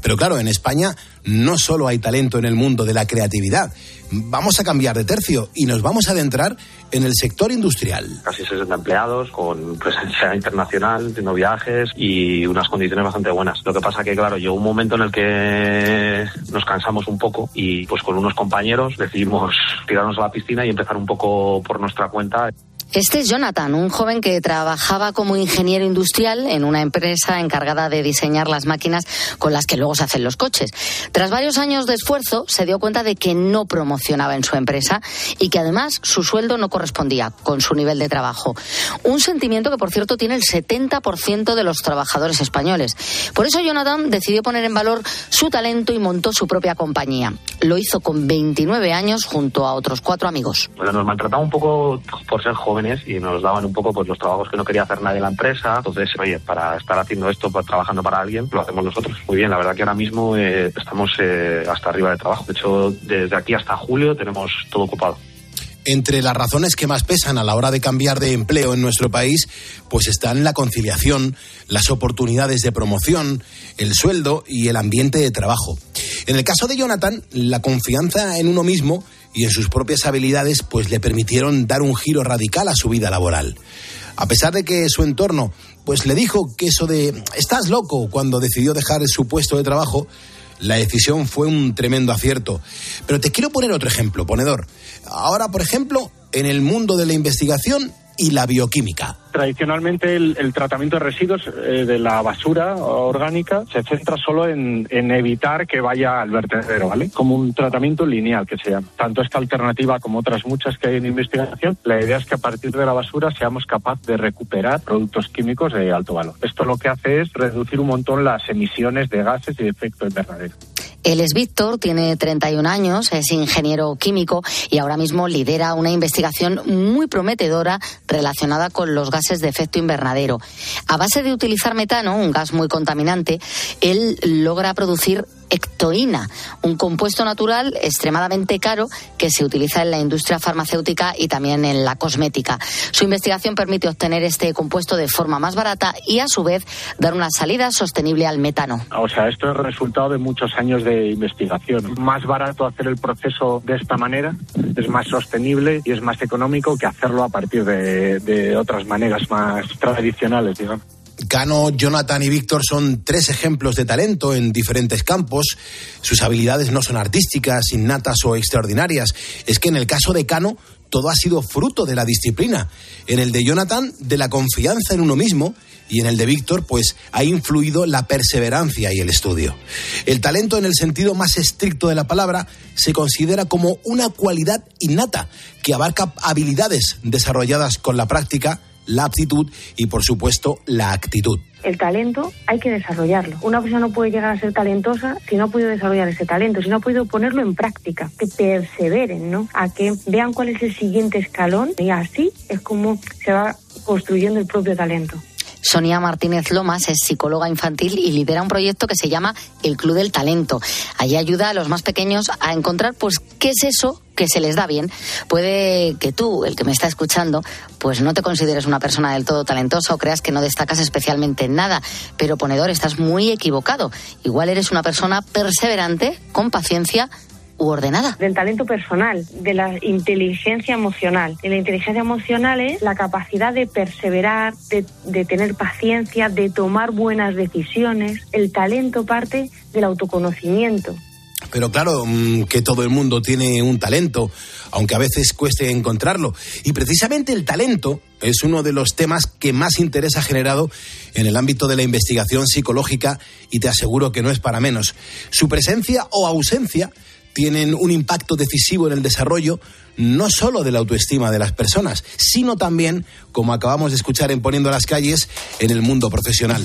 Pero claro, en España no solo hay talento en el mundo de la creatividad. Vamos a cambiar de tercio y nos vamos a adentrar en el sector industrial. Casi 60 empleados con presencia internacional, haciendo viajes y unas condiciones bastante buenas. Lo que pasa que, claro, llegó un momento en el que nos cansamos un poco y pues con unos compañeros decidimos tirarnos a la piscina y empezar un poco por nuestra cuenta. Este es Jonathan, un joven que trabajaba como ingeniero industrial en una empresa encargada de diseñar las máquinas con las que luego se hacen los coches. Tras varios años de esfuerzo, se dio cuenta de que no promocionaba en su empresa y que además su sueldo no correspondía con su nivel de trabajo. Un sentimiento que, por cierto, tiene el 70% de los trabajadores españoles. Por eso Jonathan decidió poner en valor su talento y montó su propia compañía. Lo hizo con 29 años junto a otros cuatro amigos. Bueno, nos maltrataba un poco por ser joven y nos daban un poco pues los trabajos que no quería hacer nadie en la empresa. Entonces, oye, para estar haciendo esto, trabajando para alguien, lo hacemos nosotros. Muy bien, la verdad que ahora mismo eh, estamos eh, hasta arriba de trabajo. De hecho, desde aquí hasta julio tenemos todo ocupado. Entre las razones que más pesan a la hora de cambiar de empleo en nuestro país, pues están la conciliación, las oportunidades de promoción, el sueldo y el ambiente de trabajo. En el caso de Jonathan, la confianza en uno mismo y en sus propias habilidades pues le permitieron dar un giro radical a su vida laboral. A pesar de que su entorno pues le dijo que eso de estás loco cuando decidió dejar su puesto de trabajo, la decisión fue un tremendo acierto. Pero te quiero poner otro ejemplo, ponedor. Ahora, por ejemplo, en el mundo de la investigación y la bioquímica. Tradicionalmente el, tratamiento de residuos eh, de la basura orgánica se centra solo en, evitar que vaya al vertedero, ¿vale? Como un tratamiento lineal que se llama. Tanto esta alternativa como otras muchas que hay en investigación, la idea es que a partir de la basura seamos capaces de recuperar productos químicos de alto valor. Esto lo que hace es reducir un montón las emisiones de gases y de efecto invernadero. Él es Víctor, tiene 31 años, es ingeniero químico y ahora mismo lidera una investigación muy prometedora relacionada con los gases de efecto invernadero. A base de utilizar metano, un gas muy contaminante, él logra producir ectoína, un compuesto natural extremadamente caro que se utiliza en la industria farmacéutica y también en la cosmética. Su investigación permite obtener este compuesto de forma más barata y a su vez dar una salida sostenible al metano. O sea, esto es resultado de muchos años de investigación. Más barato hacer el proceso de esta manera, es más sostenible y es más económico que hacerlo a partir de, de otras maneras más tradicionales, digamos. Cano, Jonathan y Víctor son tres ejemplos de talento en diferentes campos. Sus habilidades no son artísticas, innatas o extraordinarias. Es que en el caso de Cano, todo ha sido fruto de la disciplina. En el de Jonathan, de la confianza en uno mismo. Y en el de Víctor, pues ha influido la perseverancia y el estudio. El talento, en el sentido más estricto de la palabra, se considera como una cualidad innata que abarca habilidades desarrolladas con la práctica la aptitud y, por supuesto, la actitud. El talento hay que desarrollarlo. Una persona no puede llegar a ser talentosa si no ha podido desarrollar ese talento, si no ha podido ponerlo en práctica, que perseveren, ¿no? A que vean cuál es el siguiente escalón y así es como se va construyendo el propio talento. Sonia Martínez Lomas es psicóloga infantil y lidera un proyecto que se llama El Club del Talento. Allí ayuda a los más pequeños a encontrar, pues, qué es eso que se les da bien. Puede que tú, el que me está escuchando, pues no te consideres una persona del todo talentosa o creas que no destacas especialmente en nada, pero ponedor, estás muy equivocado. Igual eres una persona perseverante, con paciencia, ordenada. Del talento personal, de la inteligencia emocional. Y la inteligencia emocional es la capacidad de perseverar, de tener paciencia, de tomar buenas decisiones. El talento parte del autoconocimiento. Pero claro, mm, que todo el mundo tiene un talento, aunque a veces cueste encontrarlo. Y precisamente el talento es uno de los temas que más interés ha generado en el ámbito de la investigación psicológica y te aseguro que no es para menos. Su presencia o ausencia tienen un impacto decisivo en el desarrollo no solo de la autoestima de las personas, sino también, como acabamos de escuchar en Poniendo las calles, en el mundo profesional.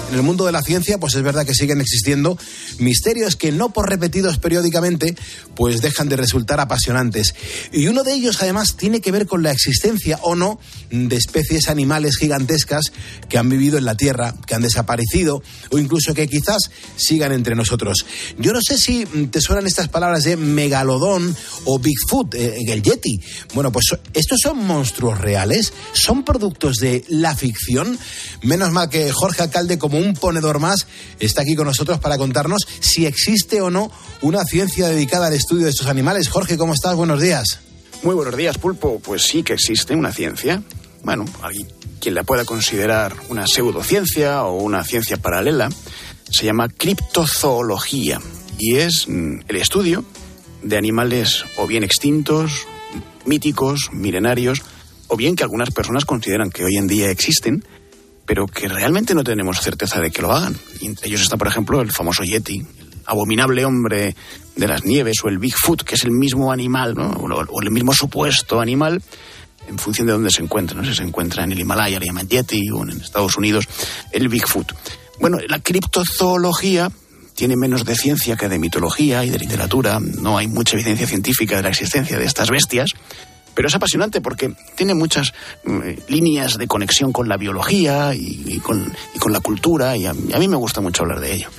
En el mundo de la ciencia, pues es verdad que siguen existiendo misterios que no por repetidos periódicamente, pues dejan de resultar apasionantes. Y uno de ellos, además, tiene que ver con la existencia o no de especies animales gigantescas que han vivido en la Tierra, que han desaparecido o incluso que quizás sigan entre nosotros. Yo no sé si te suenan estas palabras de megalodón o Bigfoot, eh, el Yeti. Bueno, pues estos son monstruos reales, son productos de la ficción. Menos mal que Jorge Alcalde, como un ponedor más, está aquí con nosotros para contarnos si existe o no una ciencia dedicada al estudio de estos animales. Jorge, ¿cómo estás? Buenos días. Muy buenos días, Pulpo. Pues sí que existe una ciencia. Bueno, quien la pueda considerar una pseudociencia o una ciencia paralela, se llama criptozoología y es mm, el estudio de animales o bien extintos, míticos, milenarios, o bien que algunas personas consideran que hoy en día existen, pero que realmente no tenemos certeza de que lo hagan. Y entre ellos está, por ejemplo, el famoso Yeti, el abominable hombre de las nieves, o el Bigfoot, que es el mismo animal, ¿no? o el mismo supuesto animal, en función de dónde se encuentra. ¿no? Si se encuentra en el Himalaya, le llaman Yeti, o en Estados Unidos, el Bigfoot. Bueno, la criptozoología tiene menos de ciencia que de mitología y de literatura. No hay mucha evidencia científica de la existencia de estas bestias. Pero es apasionante porque tiene muchas mm, líneas de conexión con la biología y, con, y con, la cultura y a, a, mí me gusta mucho hablar de ello.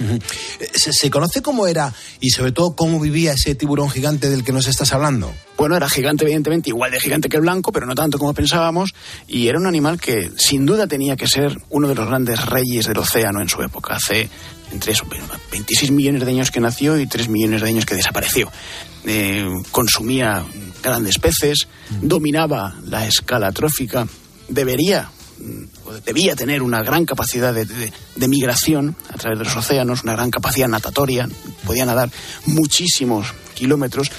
¿Se, ¿Se, conoce cómo era y sobre todo cómo vivía ese tiburón gigante del que nos estás hablando? Bueno, era gigante evidentemente, igual de gigante que el blanco, pero no tanto como pensábamos y era un animal que sin duda tenía que ser uno de los grandes reyes del océano en su época. Hace entre eso, 26 millones de años que nació y 3 millones de años que desapareció. Eh, consumía grandes peces, dominaba la escala trófica, debería o debía tener una gran capacidad de, de, de, migración a través de los océanos, una gran capacidad natatoria, podía nadar muchísimos kilómetros.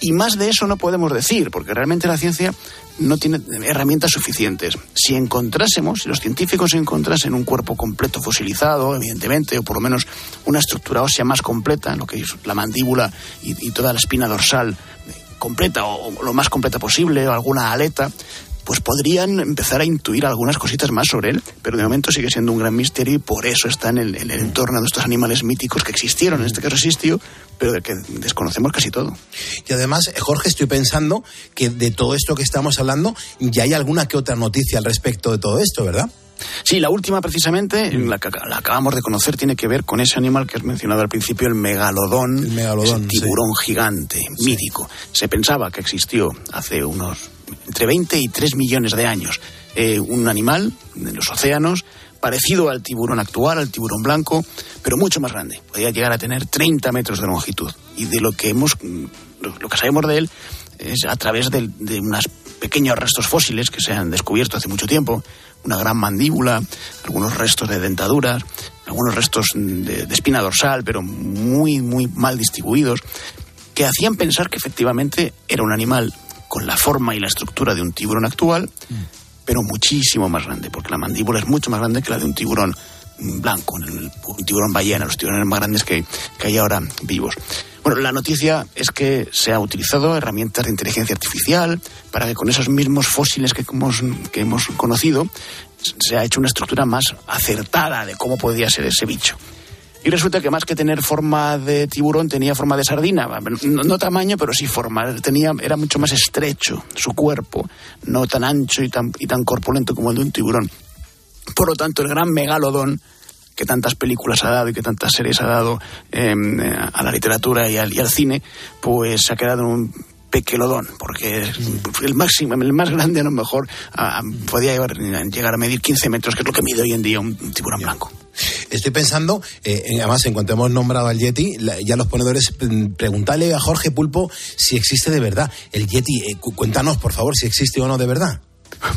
Y más de eso no podemos decir, porque realmente la ciencia no tiene herramientas suficientes. Si encontrásemos, si los científicos encontrasen un cuerpo completo fosilizado, evidentemente, o por lo menos una estructura ósea más completa, lo que es la mandíbula y, toda la espina dorsal completa o, o lo más completa posible, o alguna aleta, pues podrían empezar a intuir algunas cositas más sobre él, pero de momento sigue siendo un gran misterio y por eso está en el, en el entorno de estos animales míticos que existieron, en este caso existió, pero del que desconocemos casi todo. Y además, Jorge, estoy pensando que de todo esto que estamos hablando, ya hay alguna que otra noticia al respecto de todo esto, ¿verdad? Sí, la última precisamente, la que la acabamos de conocer, tiene que ver con ese animal que has mencionado al principio, el megalodón, el megalodón tiburón sí. gigante, mítico. Se pensaba que existió hace unos entre 20 y 3 millones de años. Eh, un animal en los océanos parecido al tiburón actual, al tiburón blanco, pero mucho más grande. Podía llegar a tener 30 metros de longitud. Y de lo que hemos, lo que sabemos de él es a través de, de unos pequeños restos fósiles que se han descubierto hace mucho tiempo, una gran mandíbula, algunos restos de dentaduras, algunos restos de, de, espina dorsal, pero muy, muy mal distribuidos, que hacían pensar que efectivamente era un animal con la forma y la estructura de un tiburón actual, mm. pero muchísimo más grande, porque la mandíbula es mucho más grande que la de un tiburón blanco, un tiburón ballena, los tiburones más grandes que, que hay ahora vivos. Bueno, la noticia es que se ha utilizado herramientas de inteligencia artificial para que con esos mismos fósiles que hemos, que hemos conocido se ha hecho una estructura más acertada de cómo podía ser ese bicho. Y resulta que más que tener forma de tiburón tenía forma de sardina, no, tamaño, pero sí forma. Tenía, era mucho más estrecho su cuerpo, no tan ancho y tan, y tan corpulento como el de un tiburón. Por lo tanto, el gran megalodón que tantas películas ha dado y que tantas series ha dado eh, a la literatura y al, y al, cine, pues se ha quedado en un pequelodón, porque el máximo, el más grande a lo mejor a, podía llegar, llegar, a medir 15 metros, que es lo que mide hoy en día un, un tiburón blanco. Estoy pensando, eh, además, en cuanto hemos nombrado al Yeti, la, ya los ponedores, preguntarle a Jorge Pulpo si existe de verdad. El Yeti, eh, cuéntanos, por favor, si existe o no de verdad.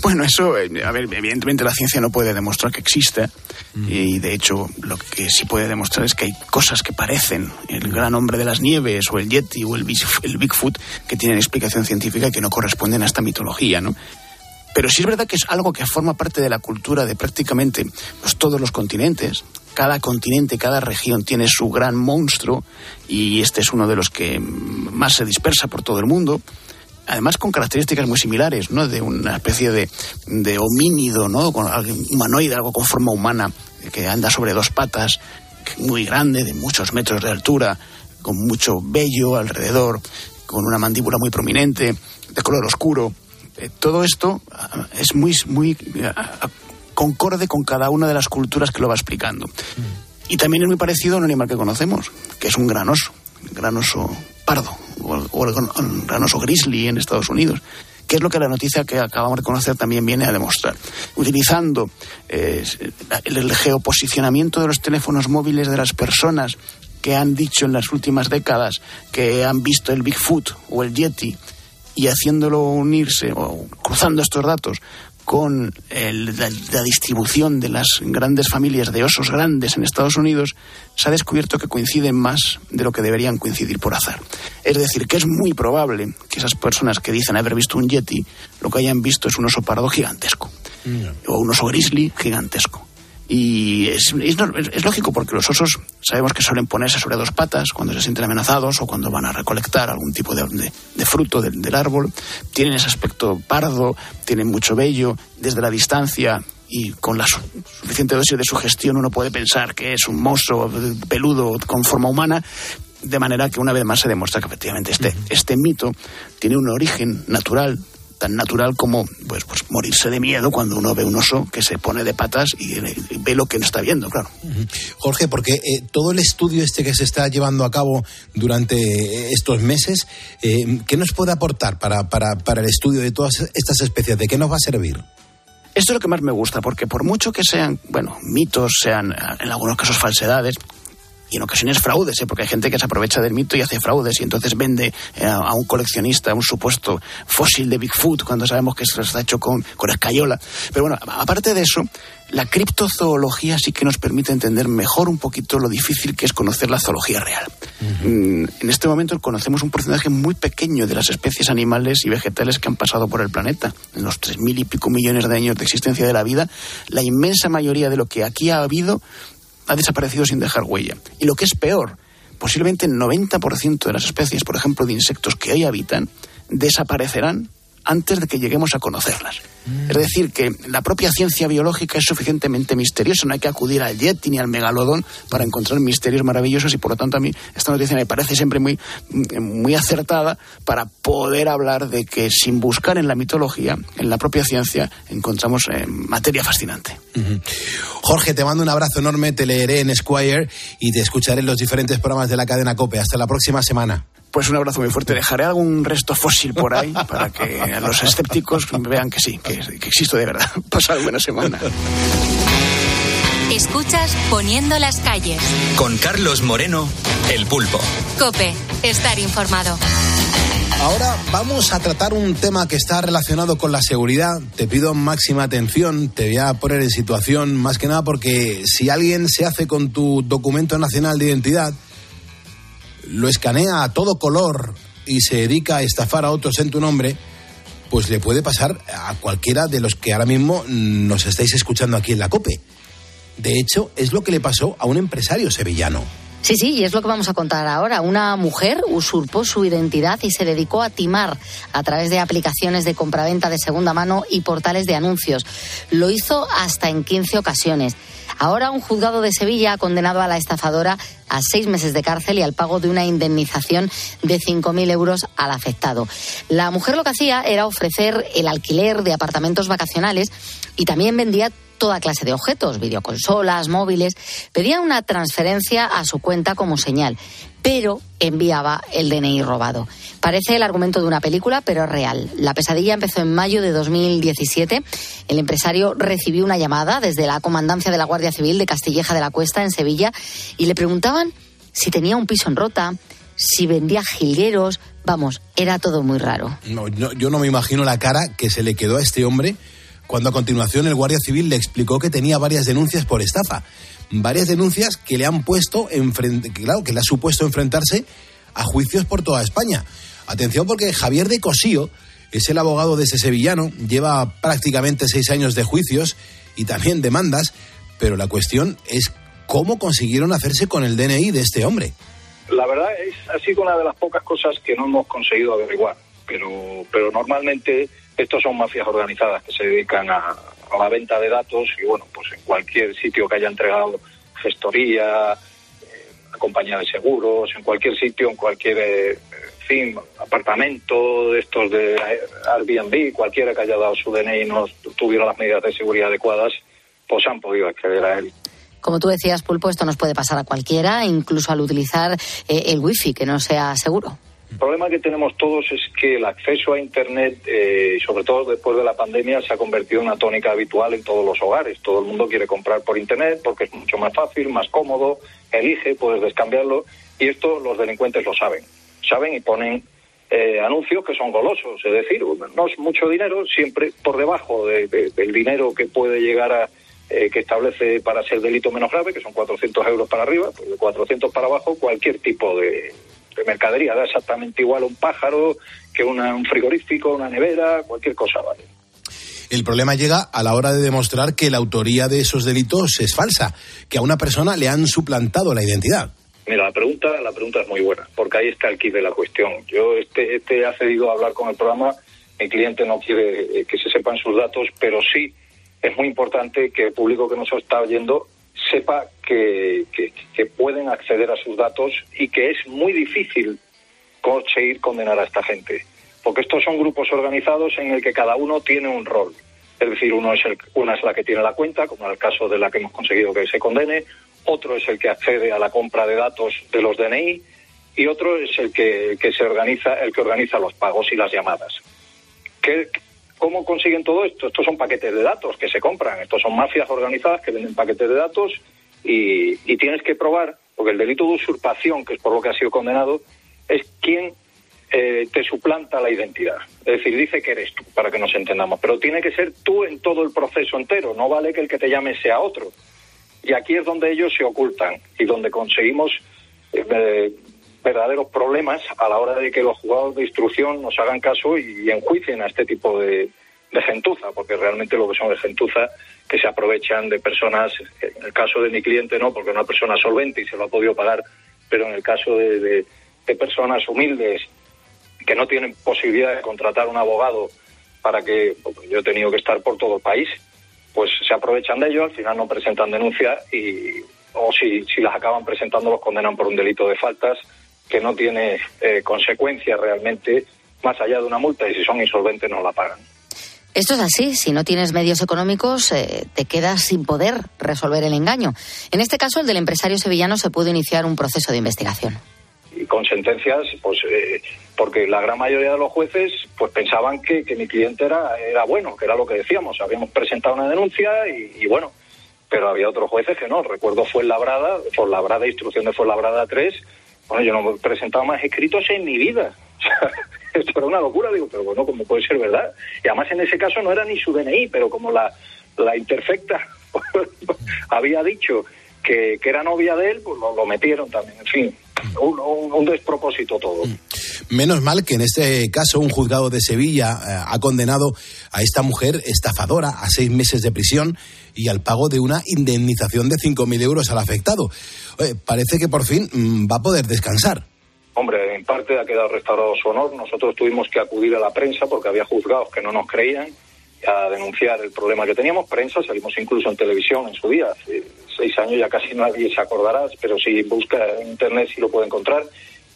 Bueno, eso, eh, a ver, evidentemente la ciencia no puede demostrar que existe mm. y de hecho lo que sí puede demostrar es que hay cosas que parecen el gran hombre de las nieves o el Yeti o el, el Bigfoot que tienen explicación científica y que no corresponden a esta mitología, ¿no? Pero sí es verdad que es algo que forma parte de la cultura de prácticamente pues, todos los continentes. Cada continente, cada región tiene su gran monstruo y este es uno de los que más se dispersa por todo el mundo además con características muy similares, ¿no? De una especie de, de homínido, ¿no? Con algo humanoide, algo con forma humana, que anda sobre dos patas, muy grande, de muchos metros de altura, con mucho vello alrededor, con una mandíbula muy prominente, de color oscuro. Eh, todo esto uh, es muy, muy uh, concorde con cada una de las culturas que lo va explicando. Mm. Y también es muy parecido a un animal que conocemos, que es un gran oso, gran oso pardo, o el, gran oso grizzly en Estados Unidos que es lo que la noticia que acabamos de conocer también viene a demostrar. Utilizando eh, el, geoposicionamiento de los teléfonos móviles de las personas que han dicho en las últimas décadas que han visto el Bigfoot o el Yeti y haciéndolo unirse o cruzando estos datos con el- la, la distribución de las grandes familias de osos grandes en Estados Unidos, se ha descubierto que coinciden más de lo que deberían coincidir por azar. Es decir, que es muy probable que esas personas que dicen haber visto un yeti, lo que hayan visto es un oso pardo gigantesco, o un oso grizzly gigantesco. Y es, lógico porque los osos sabemos que suelen ponerse sobre dos patas cuando se sienten amenazados o cuando van a recolectar algún tipo de, de- de fruto del, del árbol. Tienen ese aspecto pardo, tienen mucho vello. Desde la distancia y con la su- suficiente dosis de sugestión uno puede pensar que es un mozo peludo con forma humana. De manera que una vez más se demuestra que efectivamente este, este mito tiene un origen natural tan natural como pues, pues morirse de miedo cuando uno ve un oso que se pone de patas y, y ve lo que no está viendo, claro. Jorge, porque eh, todo el estudio este que se está llevando a cabo durante eh, estos meses, eh, ¿qué nos puede aportar para, para, para el estudio de todas estas especies? ¿De qué nos va a servir? Esto es lo que más me gusta, porque por mucho que sean, bueno, mitos, sean eh, en algunos casos falsedades, y en ocasiones fraudes, ¿eh? porque hay gente que se aprovecha del mito y hace fraudes y entonces vende eh, a un coleccionista un supuesto fósil de Bigfoot cuando sabemos que eso está hecho con, con escayola. Pero bueno, aparte de eso, la criptozoología sí que nos permite entender mejor un poquito lo difícil que es conocer la zoología real. Mm, En este momento conocemos un porcentaje muy pequeño de las especies animales y vegetales que han pasado por el planeta. En los tres mil y pico millones de años de existencia de la vida, la inmensa mayoría de lo que aquí ha habido ha desaparecido sin dejar huella. Y lo que es peor, posiblemente el 90% de las especies, por ejemplo, de insectos que hoy habitan, desaparecerán antes de que lleguemos a conocerlas. Es decir, que la propia ciencia biológica es suficientemente misteriosa, no hay que acudir al Yeti ni al megalodón para encontrar misterios maravillosos y por lo tanto a mí esta noticia me parece siempre muy, muy acertada para poder hablar de que sin buscar en la mitología, en la propia ciencia, encontramos eh, materia fascinante. Jorge, te mando un abrazo enorme, te leeré en Squire y te escucharé en los diferentes programas de la cadena COPE. Hasta la próxima semana. Pues un abrazo muy fuerte. Dejaré algún resto fósil por ahí para que los escépticos vean que sí, que, que existo de verdad. Pasad buena semana. Escuchas Poniendo las calles. Con Carlos Moreno, El Pulpo. Cope, estar informado. Ahora vamos a tratar un tema que está relacionado con la seguridad. Te pido máxima atención, te voy a poner en situación, más que nada porque si alguien se hace con tu documento nacional de identidad, lo escanea a todo color y se dedica a estafar a otros en tu nombre, pues le puede pasar a cualquiera de los que ahora mismo nos estáis escuchando aquí en la COPE. De hecho, es lo que le pasó a un empresario sevillano. Sí, sí, y es lo que vamos a contar ahora. Una mujer usurpó su identidad y se dedicó a timar a través de aplicaciones de compraventa de segunda mano y portales de anuncios. Lo hizo hasta en 15 ocasiones. Ahora un juzgado de Sevilla ha condenado a la estafadora a seis meses de cárcel y al pago de una indemnización de 5.000 euros al afectado. La mujer lo que hacía era ofrecer el alquiler de apartamentos vacacionales y también vendía toda clase de objetos, videoconsolas, móviles. Pedía una transferencia a su cuenta como señal, pero enviaba el DNI robado. Parece el argumento de una película, pero es real. La pesadilla empezó en mayo de 2017. El empresario recibió una llamada desde la comandancia de la Guardia Civil de Castilleja de la Cuesta, en Sevilla, y le preguntaban si tenía un piso en rota, si vendía jilgueros. Vamos, era todo muy raro. No, no, yo no me imagino la cara que se le quedó a este hombre cuando a continuación el Guardia Civil le explicó que tenía varias denuncias por estafa. Varias denuncias que le han puesto, enfrente, claro, que le ha supuesto enfrentarse a juicios por toda España. Atención porque Javier de Cosío es el abogado de ese sevillano, lleva prácticamente seis años de juicios y también demandas, pero la cuestión es cómo consiguieron hacerse con el DNI de este hombre. La verdad es ha sido una de las pocas cosas que no hemos conseguido averiguar, pero pero normalmente estos son mafias organizadas que se dedican a, a la venta de datos y bueno, pues en cualquier sitio que haya entregado gestoría, eh, compañía de seguros, en cualquier sitio, en cualquier eh, fin, apartamento de estos de Airbnb, cualquiera que haya dado su DNI y no tuviera las medidas de seguridad adecuadas, pues han podido acceder a él. Como tú decías, Pulpo, esto nos puede pasar a cualquiera, incluso al utilizar eh, el wifi, que no sea seguro. El problema que tenemos todos es que el acceso a Internet, eh, sobre todo después de la pandemia, se ha convertido en una tónica habitual en todos los hogares. Todo el mundo quiere comprar por Internet porque es mucho más fácil, más cómodo, elige, puedes descambiarlo y esto los delincuentes lo saben. Saben y ponen eh, anuncios que son golosos, es decir, no es mucho dinero, siempre por debajo de- de- del dinero que puede llegar a, eh, que establece para ser delito menos grave, que son 400 euros para arriba, pues de 400 para abajo, cualquier tipo de, de mercadería, da exactamente igual a un pájaro que una- un frigorífico, una nevera, cualquier cosa, ¿vale? El problema llega a la hora de demostrar que la autoría de esos delitos es falsa, que a una persona le han suplantado la identidad. Mira, la pregunta, la pregunta es muy buena, porque ahí está el kit de la cuestión. Yo este, este ha cedido a hablar con el programa, mi cliente no quiere eh, que se sepan sus datos, pero sí es muy importante que el público que nos está oyendo sepa que, que- pueden acceder a sus datos y que es muy difícil conseguir condenar a esta gente, porque estos son grupos organizados en el que cada uno tiene un rol. Es decir, uno es el, una es la que tiene la cuenta, como en el caso de la que hemos conseguido que se condene, otro es el que accede a la compra de datos de los DNI y otro es el que, que se organiza, el que organiza los pagos y las llamadas. ¿Qué, ¿Cómo consiguen todo esto? Estos son paquetes de datos que se compran, estos son mafias organizadas que venden paquetes de datos y, tienes que probar, porque el delito de usurpación, que es por lo que ha sido condenado, es quien eh, te suplanta la identidad. Es decir, dice que eres tú, para que nos entendamos, pero tiene que ser tú en todo el proceso entero, no vale que el que te llame sea otro. Y aquí es donde ellos se ocultan y donde conseguimos eh, verdaderos problemas a la hora de que los juzgados de instrucción nos hagan caso y, enjuicien a este tipo de, gentuza, porque realmente lo que son es gentuza que se aprovechan de personas, en el caso de mi cliente no, porque es una persona solvente y se lo ha podido pagar, pero en el caso de, de- personas humildes que no tienen posibilidad de contratar un abogado para que yo he tenido que estar por todo el país, pues se aprovechan de ello, al final no presentan denuncia y o si, si las acaban presentando los condenan por un delito de faltas que no tiene eh, consecuencias realmente más allá de una multa y si son insolventes no la pagan. Esto es así, si no tienes medios económicos eh, te quedas sin poder resolver el engaño. En este caso, el del empresario sevillano se pudo iniciar un proceso de investigación. y con sentencias, pues eh, porque la gran mayoría de los jueces pues pensaban que, que mi cliente era, era bueno, que era lo que decíamos. Habíamos presentado una denuncia y, y bueno, pero había otros jueces que no. Recuerdo fue Labrada, Labrada, instrucción de Labrada 3. Bueno, yo no he presentado más escritos en mi vida. Esto era una locura, digo, pero bueno, como puede ser verdad. Y además en ese caso no era ni su DNI, pero como la, la interfecta había dicho que, que era novia de él, pues lo, lo metieron también. En fin, un, un- un despropósito todo. Menos mal que en este caso un juzgado de Sevilla eh, ha condenado a esta mujer estafadora a seis meses de prisión y al pago de una indemnización de 5.000 euros al afectado. Parece que por fin mm, va a poder descansar. Hombre, en parte ha quedado restaurado su honor. Nosotros tuvimos que acudir a la prensa porque había juzgados que no nos creían a denunciar el problema que teníamos. Prensa, salimos incluso en televisión en su día. Hace seis años ya casi nadie se acordará, pero si busca en internet sí lo puede encontrar.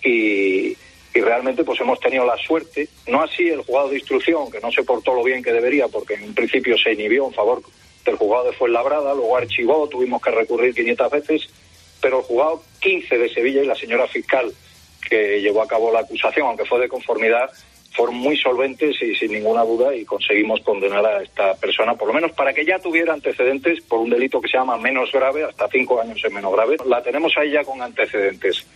Y, y realmente pues hemos tenido la suerte, no así el juzgado de instrucción, que no se portó lo bien que debería porque en un principio se inhibió en favor del juzgado de Fuenlabrada, luego archivó, tuvimos que recurrir 500 veces, pero el juzgado 15 de Sevilla y la señora fiscal que llevó a cabo la acusación, aunque fue de conformidad, fueron muy solventes y sin ninguna duda y conseguimos condenar a esta persona, por lo menos para que ya tuviera antecedentes por un delito que se llama menos grave, hasta cinco años en menos grave. La tenemos ahí ya con antecedentes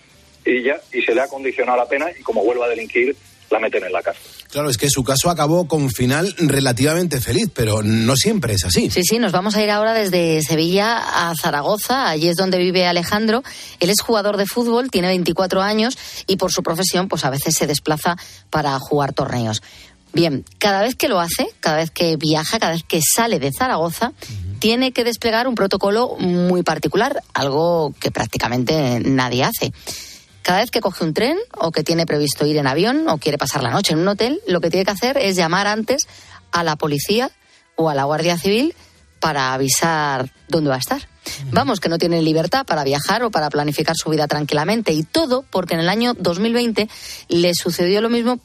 y ya y se le ha condicionado la pena y como vuelva a delinquir la meten en la cárcel. Claro, es que su caso acabó con final relativamente feliz, pero no siempre es así. Sí, sí, nos vamos a ir ahora desde Sevilla a Zaragoza. Allí es donde vive Alejandro. Él es jugador de fútbol, tiene 24 años y por su profesión, pues a veces se desplaza para jugar torneos. Bien, cada vez que lo hace, cada vez que viaja, cada vez que sale de Zaragoza, tiene que desplegar un protocolo muy particular, algo que prácticamente nadie hace. Cada vez que coge un tren o que tiene previsto ir en avión o quiere pasar la noche en un hotel, lo que tiene que hacer es llamar antes a la policía o a la Guardia Civil para avisar dónde va a estar. Vamos, que no tiene libertad para viajar o para planificar su vida tranquilamente. Y todo porque en el año 2020 le sucedió lo mismo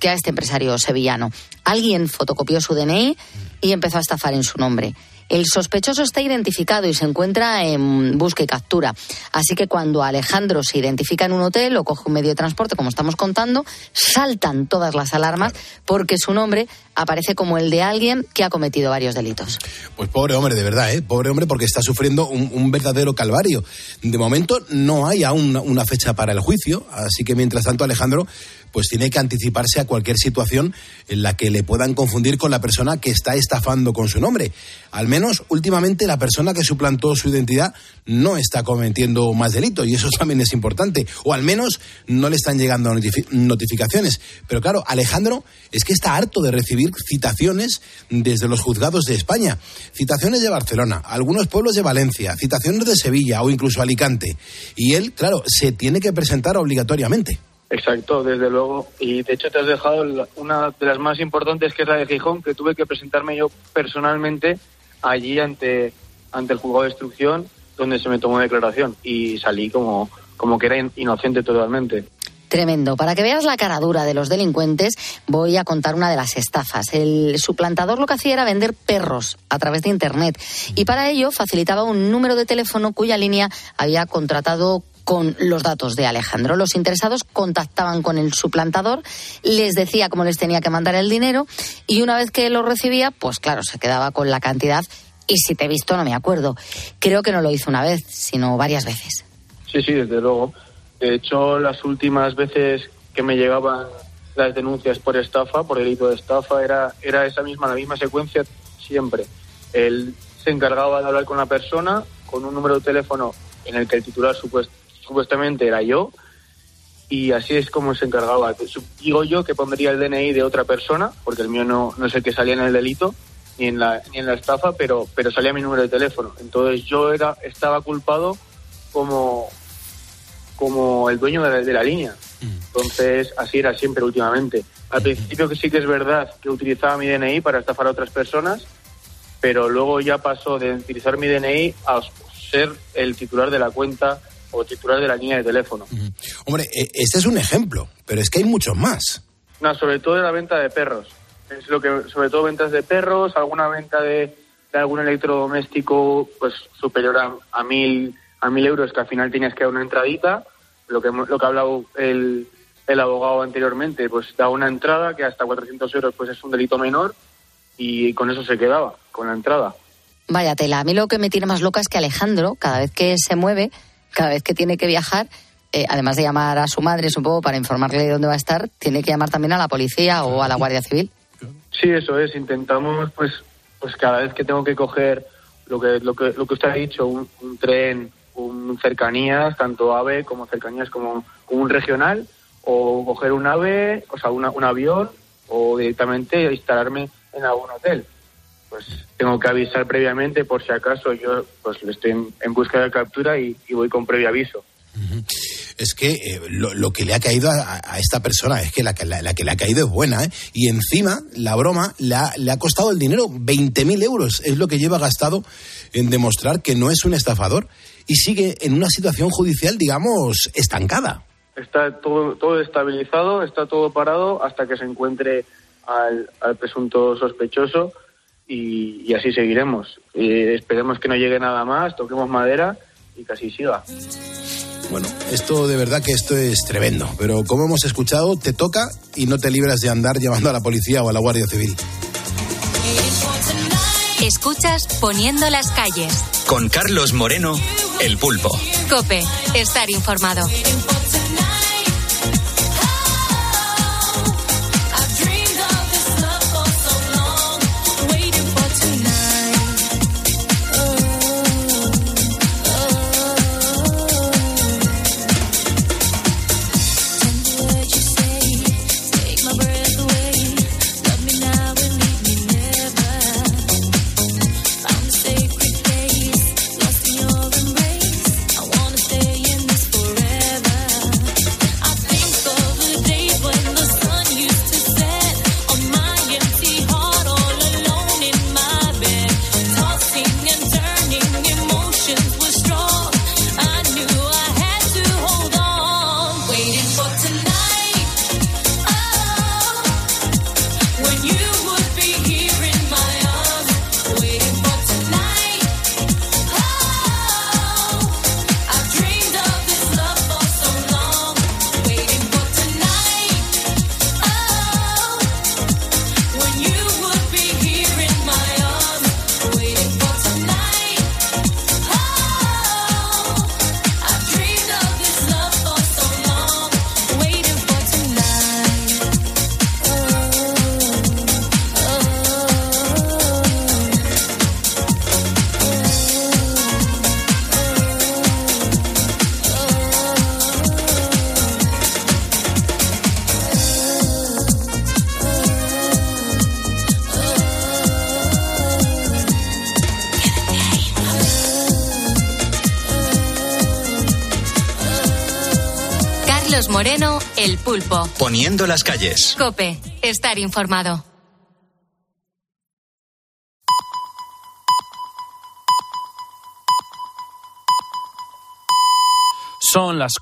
que a este empresario sevillano. Alguien fotocopió su DNI y empezó a estafar en su nombre. El sospechoso está identificado y se encuentra en busca y captura. Así que cuando Alejandro se identifica en un hotel o coge un medio de transporte, como estamos contando, saltan todas las alarmas porque su nombre aparece como el de alguien que ha cometido varios delitos. Pues pobre hombre, de verdad, ¿eh? Pobre hombre porque está sufriendo un, verdadero calvario. De momento no hay aún una fecha para el juicio, así que mientras tanto Alejandro pues tiene que anticiparse a cualquier situación en la que le puedan confundir con la persona que está estafando con su nombre. Al menos últimamente la persona que suplantó su identidad no está cometiendo más delito y eso también es importante. O al menos no le están llegando notificaciones. Pero claro, Alejandro es que está harto de recibir citaciones desde los juzgados de España. Citaciones de Barcelona, algunos pueblos de Valencia, citaciones de Sevilla o incluso Alicante. Y él, claro, se tiene que presentar obligatoriamente. Exacto, desde luego. Y de hecho te has dejado una de las más importantes, que es la de Gijón, que tuve que presentarme yo personalmente allí ante, ante el juzgado de instrucción, donde se me tomó declaración. Y salí como, como que era inocente totalmente. Tremendo. Para que veas la cara dura de los delincuentes, voy a contar una de las estafas. El suplantador lo que hacía era vender perros a través de Internet y para ello facilitaba un número de teléfono cuya línea había contratado con los datos de Alejandro. Los interesados contactaban con el suplantador, les decía cómo les tenía que mandar el dinero y una vez que lo recibía, pues claro, se quedaba con la cantidad y si te he visto no me acuerdo. Creo que no lo hizo una vez, sino varias veces. Sí, sí, desde luego. De hecho, las últimas veces que me llegaban las denuncias por estafa, por delito de estafa, era, era esa misma, la misma secuencia siempre. Él se encargaba de hablar con la persona con un número de teléfono en el que el titular supuesto supuestamente era yo, y así es como se encargaba. Digo yo que pondría el DNI de otra persona, porque el mío no, no es el que salía en el delito, ni en la, ni en la estafa, pero, pero salía mi número de teléfono. Entonces yo era, estaba culpado como, como el dueño de la, línea. Entonces así era siempre últimamente. Al principio que sí que es verdad que utilizaba mi DNI para estafar a otras personas, pero luego ya pasó de utilizar mi DNI a ser el titular de la cuenta o titular de la línea de teléfono. Hombre, e, este es un ejemplo, pero es que hay muchos más. No, sobre todo de la venta de perros. Es lo que, sobre todo ventas de perros, alguna venta de, algún electrodoméstico pues superior a, a, mil a mil euros que al final tienes que dar una entradita. Lo que lo que ha hablado el, el abogado anteriormente, pues da una entrada que hasta 400 euros pues es un delito menor y con eso se quedaba, con la entrada. Vaya tela, a mí lo que me tiene más loca es que Alejandro, cada vez que se mueve, cada vez que tiene que viajar, eh, además de llamar a su madre, supongo, para informarle de dónde va a estar, tiene que llamar también a la policía o a la Guardia Civil. Sí, eso es. Intentamos, pues, pues cada vez que tengo que coger lo que lo que, lo que usted ha dicho, un, tren, un cercanías, tanto AVE como cercanías como, un regional, o coger un AVE, o sea, un avión, o directamente instalarme en algún hotel pues tengo que avisar previamente por si acaso yo pues estoy en, busca de captura y, voy con previo aviso. Es que eh, lo, que le ha caído a, esta persona es que la, la, que le ha caído es buena, ¿eh? Y encima, la broma le ha, le ha costado el dinero, 20.000 euros es lo que lleva gastado en demostrar que no es un estafador y sigue en una situación judicial, digamos, estancada. Está todo, todo estabilizado, está todo parado hasta que se encuentre al, al presunto sospechoso y, así seguiremos. esperemos que no llegue nada más, toquemos madera y que así siga. Bueno, esto de verdad que esto es tremendo, pero como hemos escuchado, te toca y no te libras de andar llevando a la policía o a la Guardia Civil. Escuchas Poniendo las calles. Con Carlos Moreno, El Pulpo. Cope, estar informado. Poniendo las calles. Cope, estar informado. Son las